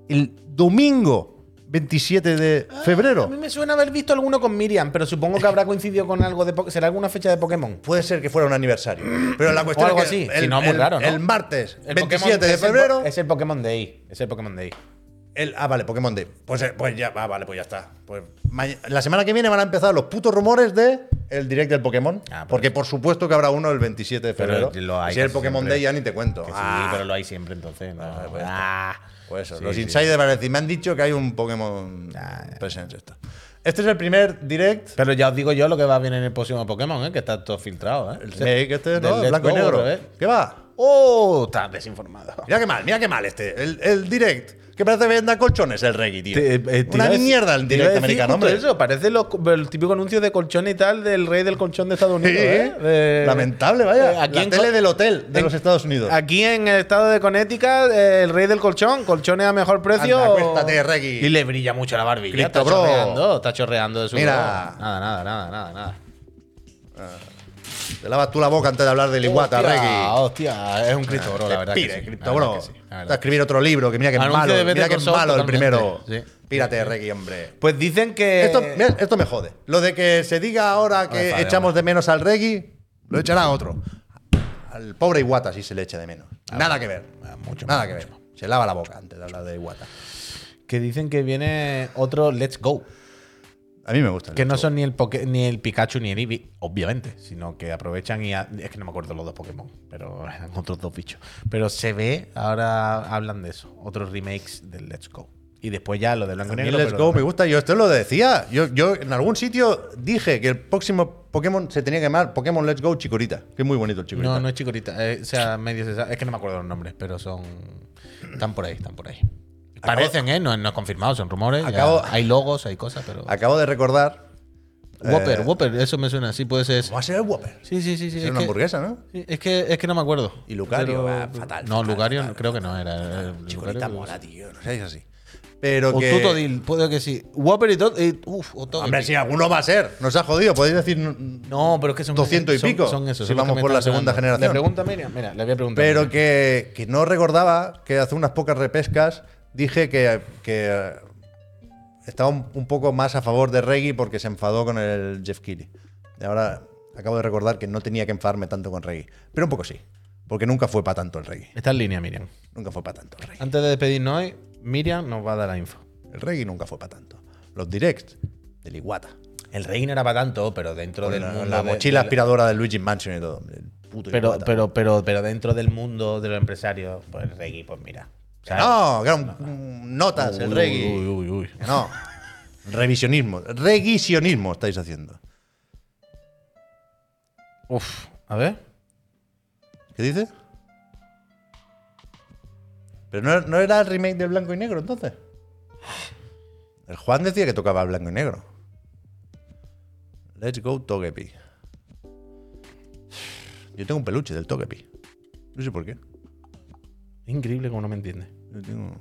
el domingo 27 de A febrero? mí me suena haber visto alguno con Miriam, pero supongo que habrá coincidido con algo de. ¿Será alguna fecha de Pokémon? Puede ser que fuera un aniversario. Pero la *clears throat* cuestión O algo es que así, si no, muy el- raro, ¿no? el martes El 27 Pokémon de es el febrero. Es el Pokémon Day. Es el Pokémon Day. El- ah, vale, Pokémon Day. Pues, eh, pues ya, ah, vale, pues ya está. Pues la semana que viene van a empezar los putos rumores de el direct del Pokémon. Ah, pero- porque por supuesto que habrá uno el 27 de febrero. lo hay si es el Pokémon siempre. Day ya ni te cuento. Que sí, Ah, pero lo hay siempre entonces. no. Ah, pues pues eso, Sí, los sí. insiders van a decir, me han dicho que hay un Pokémon. Esto. Este es el primer direct. Pero ya os digo yo lo que va a venir en el próximo Pokémon, ¿eh? que está todo filtrado. ¿eh? El remake este, ¿no? Blanco y negro. vez. ¿Qué va? ¡Oh! Estás desinformado. Mira qué mal, mira qué mal este. El, el direct. Que parece que venda colchones el reggae, tío. Te- eh, te iba Una a mierda el te iba a direct decir americano, hombre. Eso, parece lo- el típico anuncio de colchón y tal del rey del colchón de Estados Sí, Unidos. ¿eh? Lamentable, vaya. Eh, aquí la en tele del hotel de en- los Estados Unidos. Aquí en el estado de Connecticut, eh, el rey del colchón, colchones a mejor precio. Anda, acuéstate, Reggie. Y le brilla mucho la barbilla. Cristo, está bro. chorreando, está chorreando de su. Mira. Nada, nada, nada, nada, nada. Te lavas tú la boca antes de hablar del Iguata, Reggie. Hostia, es un Cristo, bro, la verdad. que Pire, sí, Bro. que sí, Está a escribir otro libro, que mira que es Anuncio malo. Mira que es malo el primero. sí. Pírate, Reggie, hombre. Pues dicen que. Esto, mira, esto me jode. Lo de que se diga ahora que echamos de menos al Reggie, lo echará otro. Al pobre Iguata sí se le echa de menos. Nada que ver. Ah, mucho Nada más, que mucho ver. Se lava la boca antes de hablar de Iguata. que dicen que viene otro Let's Go. A mí me gusta. el Que no son ni el, Poké- ni el Pikachu ni el Eevee, obviamente, sino que aprovechan y. ha- es que no me acuerdo los dos Pokémon, pero *laughs* eran otros dos bichos. Pero se ve, ahora hablan de eso, otros remakes del Let's Go. Y después ya lo de blanco y negro. Let's pero- Go me gusta, yo esto lo decía. Yo, yo en algún sitio dije que el próximo Pokémon se tenía que llamar Pokémon Let's Go Chikorita. Que es muy bonito el Chikorita. No, no es chicorita. eh, o sea, medio se sabe- Es que no me acuerdo los nombres, pero son. Están por ahí, están por ahí. Parecen, ¿eh? No, no es confirmado, son rumores. ya Acabo- hay logos, hay cosas, pero. Acabo de recordar. Whopper, eh, Whopper, eso me suena. Sí, puede ser. ese. ¿Cómo va a ser el Whopper? Sí, sí, sí. sí Es es una que- hamburguesa, ¿no? Es que, es que no me acuerdo. Y Lucario, Pero- va, fatal, No, fatal, Lucario fatal. creo que no era. eh, Lucario- mola, tío. No sé, es así. Pero O que. Tutodil, puede que sí. Whopper y todo. Uf, o todo. Hombre, si alguno va a ser. Nos ha jodido. Podéis decir. No, pero es que son 200 y son- pico, Son esos. si vamos por la segunda generación. Le pregunta Miriam. Mira, le voy a preguntar. Pero que, que no recordaba que hace unas pocas repescas dije que, que eh, estaba un, un poco más a favor de Reggie porque se enfadó con el Jeff Keighley. Y ahora acabo de recordar que no tenía que enfadarme tanto con Reggie. Pero un poco sí. Porque nunca fue para tanto el Reggie. Está en línea, Miriam. Nunca fue para tanto el Reggie. Antes de despedirnos hoy, Miriam nos va a dar la info. El Reggie nunca fue para tanto. Los directs del Iguata. El rey no era para tanto, pero dentro Con del la, mundo. la de- mochila de- aspiradora del Luigi Mansion y todo. El puto Pero, pero, pero, pero dentro del mundo de los empresarios, pues el reggae, pues mira. No, que eran notas el Uy, Reggie. Uy, uy, uy. Que No. Revisionismo. Revisionismo estáis haciendo. Uf, a ver. ¿Qué dice? Pero no, no era el remake del blanco y negro entonces. El Juan decía que tocaba blanco y negro. Let's go Togepi. Yo tengo un peluche del Togepi. No sé por qué. Increíble como no me entiende. Yo tengo-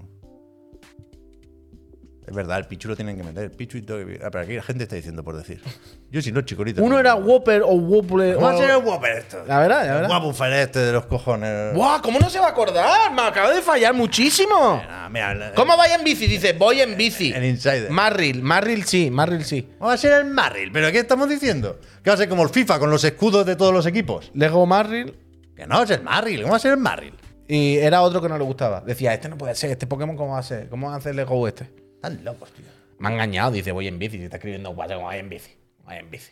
Es verdad, el Pichu lo tienen que meter. Pichu y Togepi. Ah, pero aquí la gente está diciendo por decir. Yo si no, chicorita. Uno era Whopper o Whopper. ¿Cómo va a o- ser el Whopper esto? La verdad, la El verdad. Whopper este de los cojones. ¡Buah! ¿Cómo no se va a acordar? Me acaba de fallar muchísimo. Mira, el- ¿Cómo vaya en bici? Dice, voy en bici. El Insider. Marril, Marril sí, Marril sí. ¿Cómo va a ser el Marril? ¿Pero qué estamos diciendo? ¿Que va a ser como el FIFA con los escudos de todos los equipos? Lego Marril. Que no, es el Marril. ¿Cómo va a ser el Marril? Y era otro que no le gustaba. Decía, este no puede ser, este Pokémon, ¿cómo va a ser? ¿Cómo va a hacer Lego este? Están locos, tío. Me ha engañado, dice, voy en bici. Si está escribiendo WhatsApp, voy en bici. Voy en bici.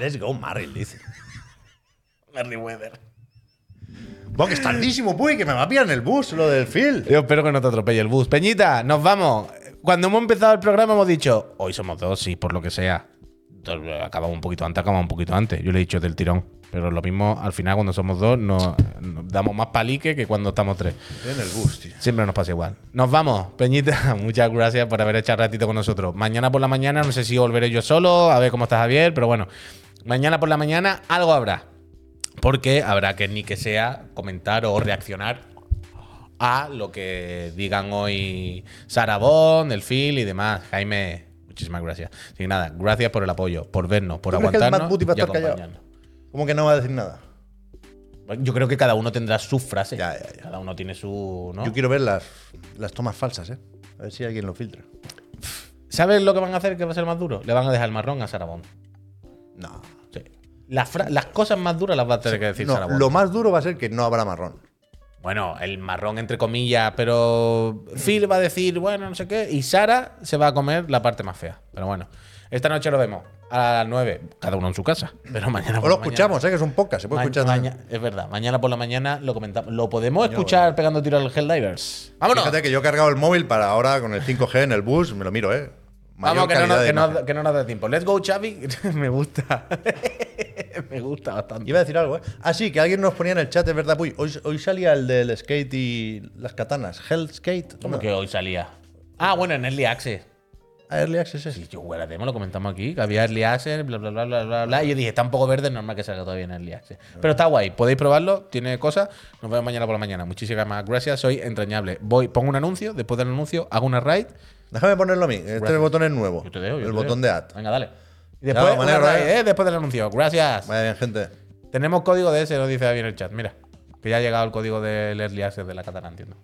Let's go Marril, dice. *laughs* Merryweather. Buah, que es tardísimo, puy, que me va a pillar en el bus lo del Phil. Yo espero que no te atropelle el bus. Peñita, nos vamos. Cuando hemos empezado el programa hemos dicho, hoy somos dos, sí, por lo que sea. Acabamos un poquito antes, acabamos un poquito antes. Yo le he dicho del tirón. Pero lo mismo, al final, cuando somos dos, nos, nos damos más palique que cuando estamos tres. En el bus, tío. Siempre nos pasa igual. Nos vamos, Peñita. *laughs* Muchas gracias por haber echado ratito con nosotros. Mañana por la mañana, no sé si volveré yo solo, a ver cómo está Javier, pero bueno, mañana por la mañana algo habrá. Porque habrá que ni que sea comentar o reaccionar a lo que digan hoy Sara Bond, el Phil y demás. Jaime, muchísimas gracias. Así que nada, gracias por el apoyo, por vernos, por ¿Tú crees que el Matt aguantarnos y acompañarnos. ¿Cómo que no va a decir nada? Yo creo que cada uno tendrá su frase. Ya, ya, ya. Cada uno tiene su. ¿no? Yo quiero ver las, las tomas falsas, ¿eh? A ver si alguien lo filtra. ¿Sabes lo que van a hacer que va a ser más duro? Le van a dejar el marrón a Sarabón. No. Sí. Las, las cosas más duras las va a tener que decir No, Sarabón. lo más duro va a ser que no habrá marrón. Bueno, el marrón entre comillas, pero Phil va a decir, bueno, no sé qué, y Sara se va a comer la parte más fea. Pero bueno, esta noche lo vemos a las 9, cada uno en su casa. Pero mañana O por lo la mañana- escuchamos, ¿eh? Que es un podcast, se puede Ma- escuchar. maña- es verdad, mañana por la mañana lo comentamos. Lo podemos escuchar pegando tiro al Helldivers. Vámonos. Fíjate que yo he cargado el móvil para ahora con el 5G en el bus, me lo miro, ¿eh? Mayor Vamos, que no, que, no, que no nos da tiempo. Let's go, Xavi. *laughs* Me gusta. *laughs* Me gusta bastante. Iba a decir algo, ¿eh? Ah, sí, que alguien nos ponía en el chat, es verdad, Puy. Hoy, hoy salía el del skate y las katanas. Hell Skate. ¿Cómo ¿no? que hoy salía? Ah, bueno, en Early Access. Ah, Early Access es. Sí, yo a la demo, lo comentamos aquí, que había Early Access, bla, bla, bla, bla, bla, bla. Y yo dije, está un poco verde, es normal que salga todavía en Early Access. Pero está guay, podéis probarlo, tiene cosas. Nos vemos mañana por la mañana. Muchísimas gracias, soy entrañable. Voy, pongo un anuncio, después del anuncio hago una raid. Déjame ponerlo a mí. Este Gracias. botón es nuevo. Yo te dejo, yo el te botón dejo. de add. Venga, dale. Y después, alegro, raid, eh. después del anuncio. Gracias. Vaya bien, gente. Tenemos código de ese, lo dice David en el chat. Mira, que ya ha llegado el código del Early Access de la catalana, entiendo.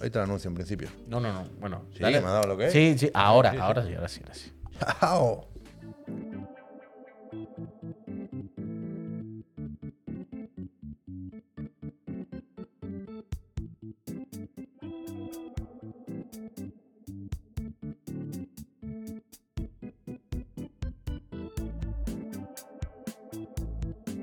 Ahí te lo anuncio en principio. No, no, no. Bueno, Sí, dale. me ha dado lo que es. Sí, sí, ahora, ahora sí, ahora sí, ahora sí. *laughs* Chao.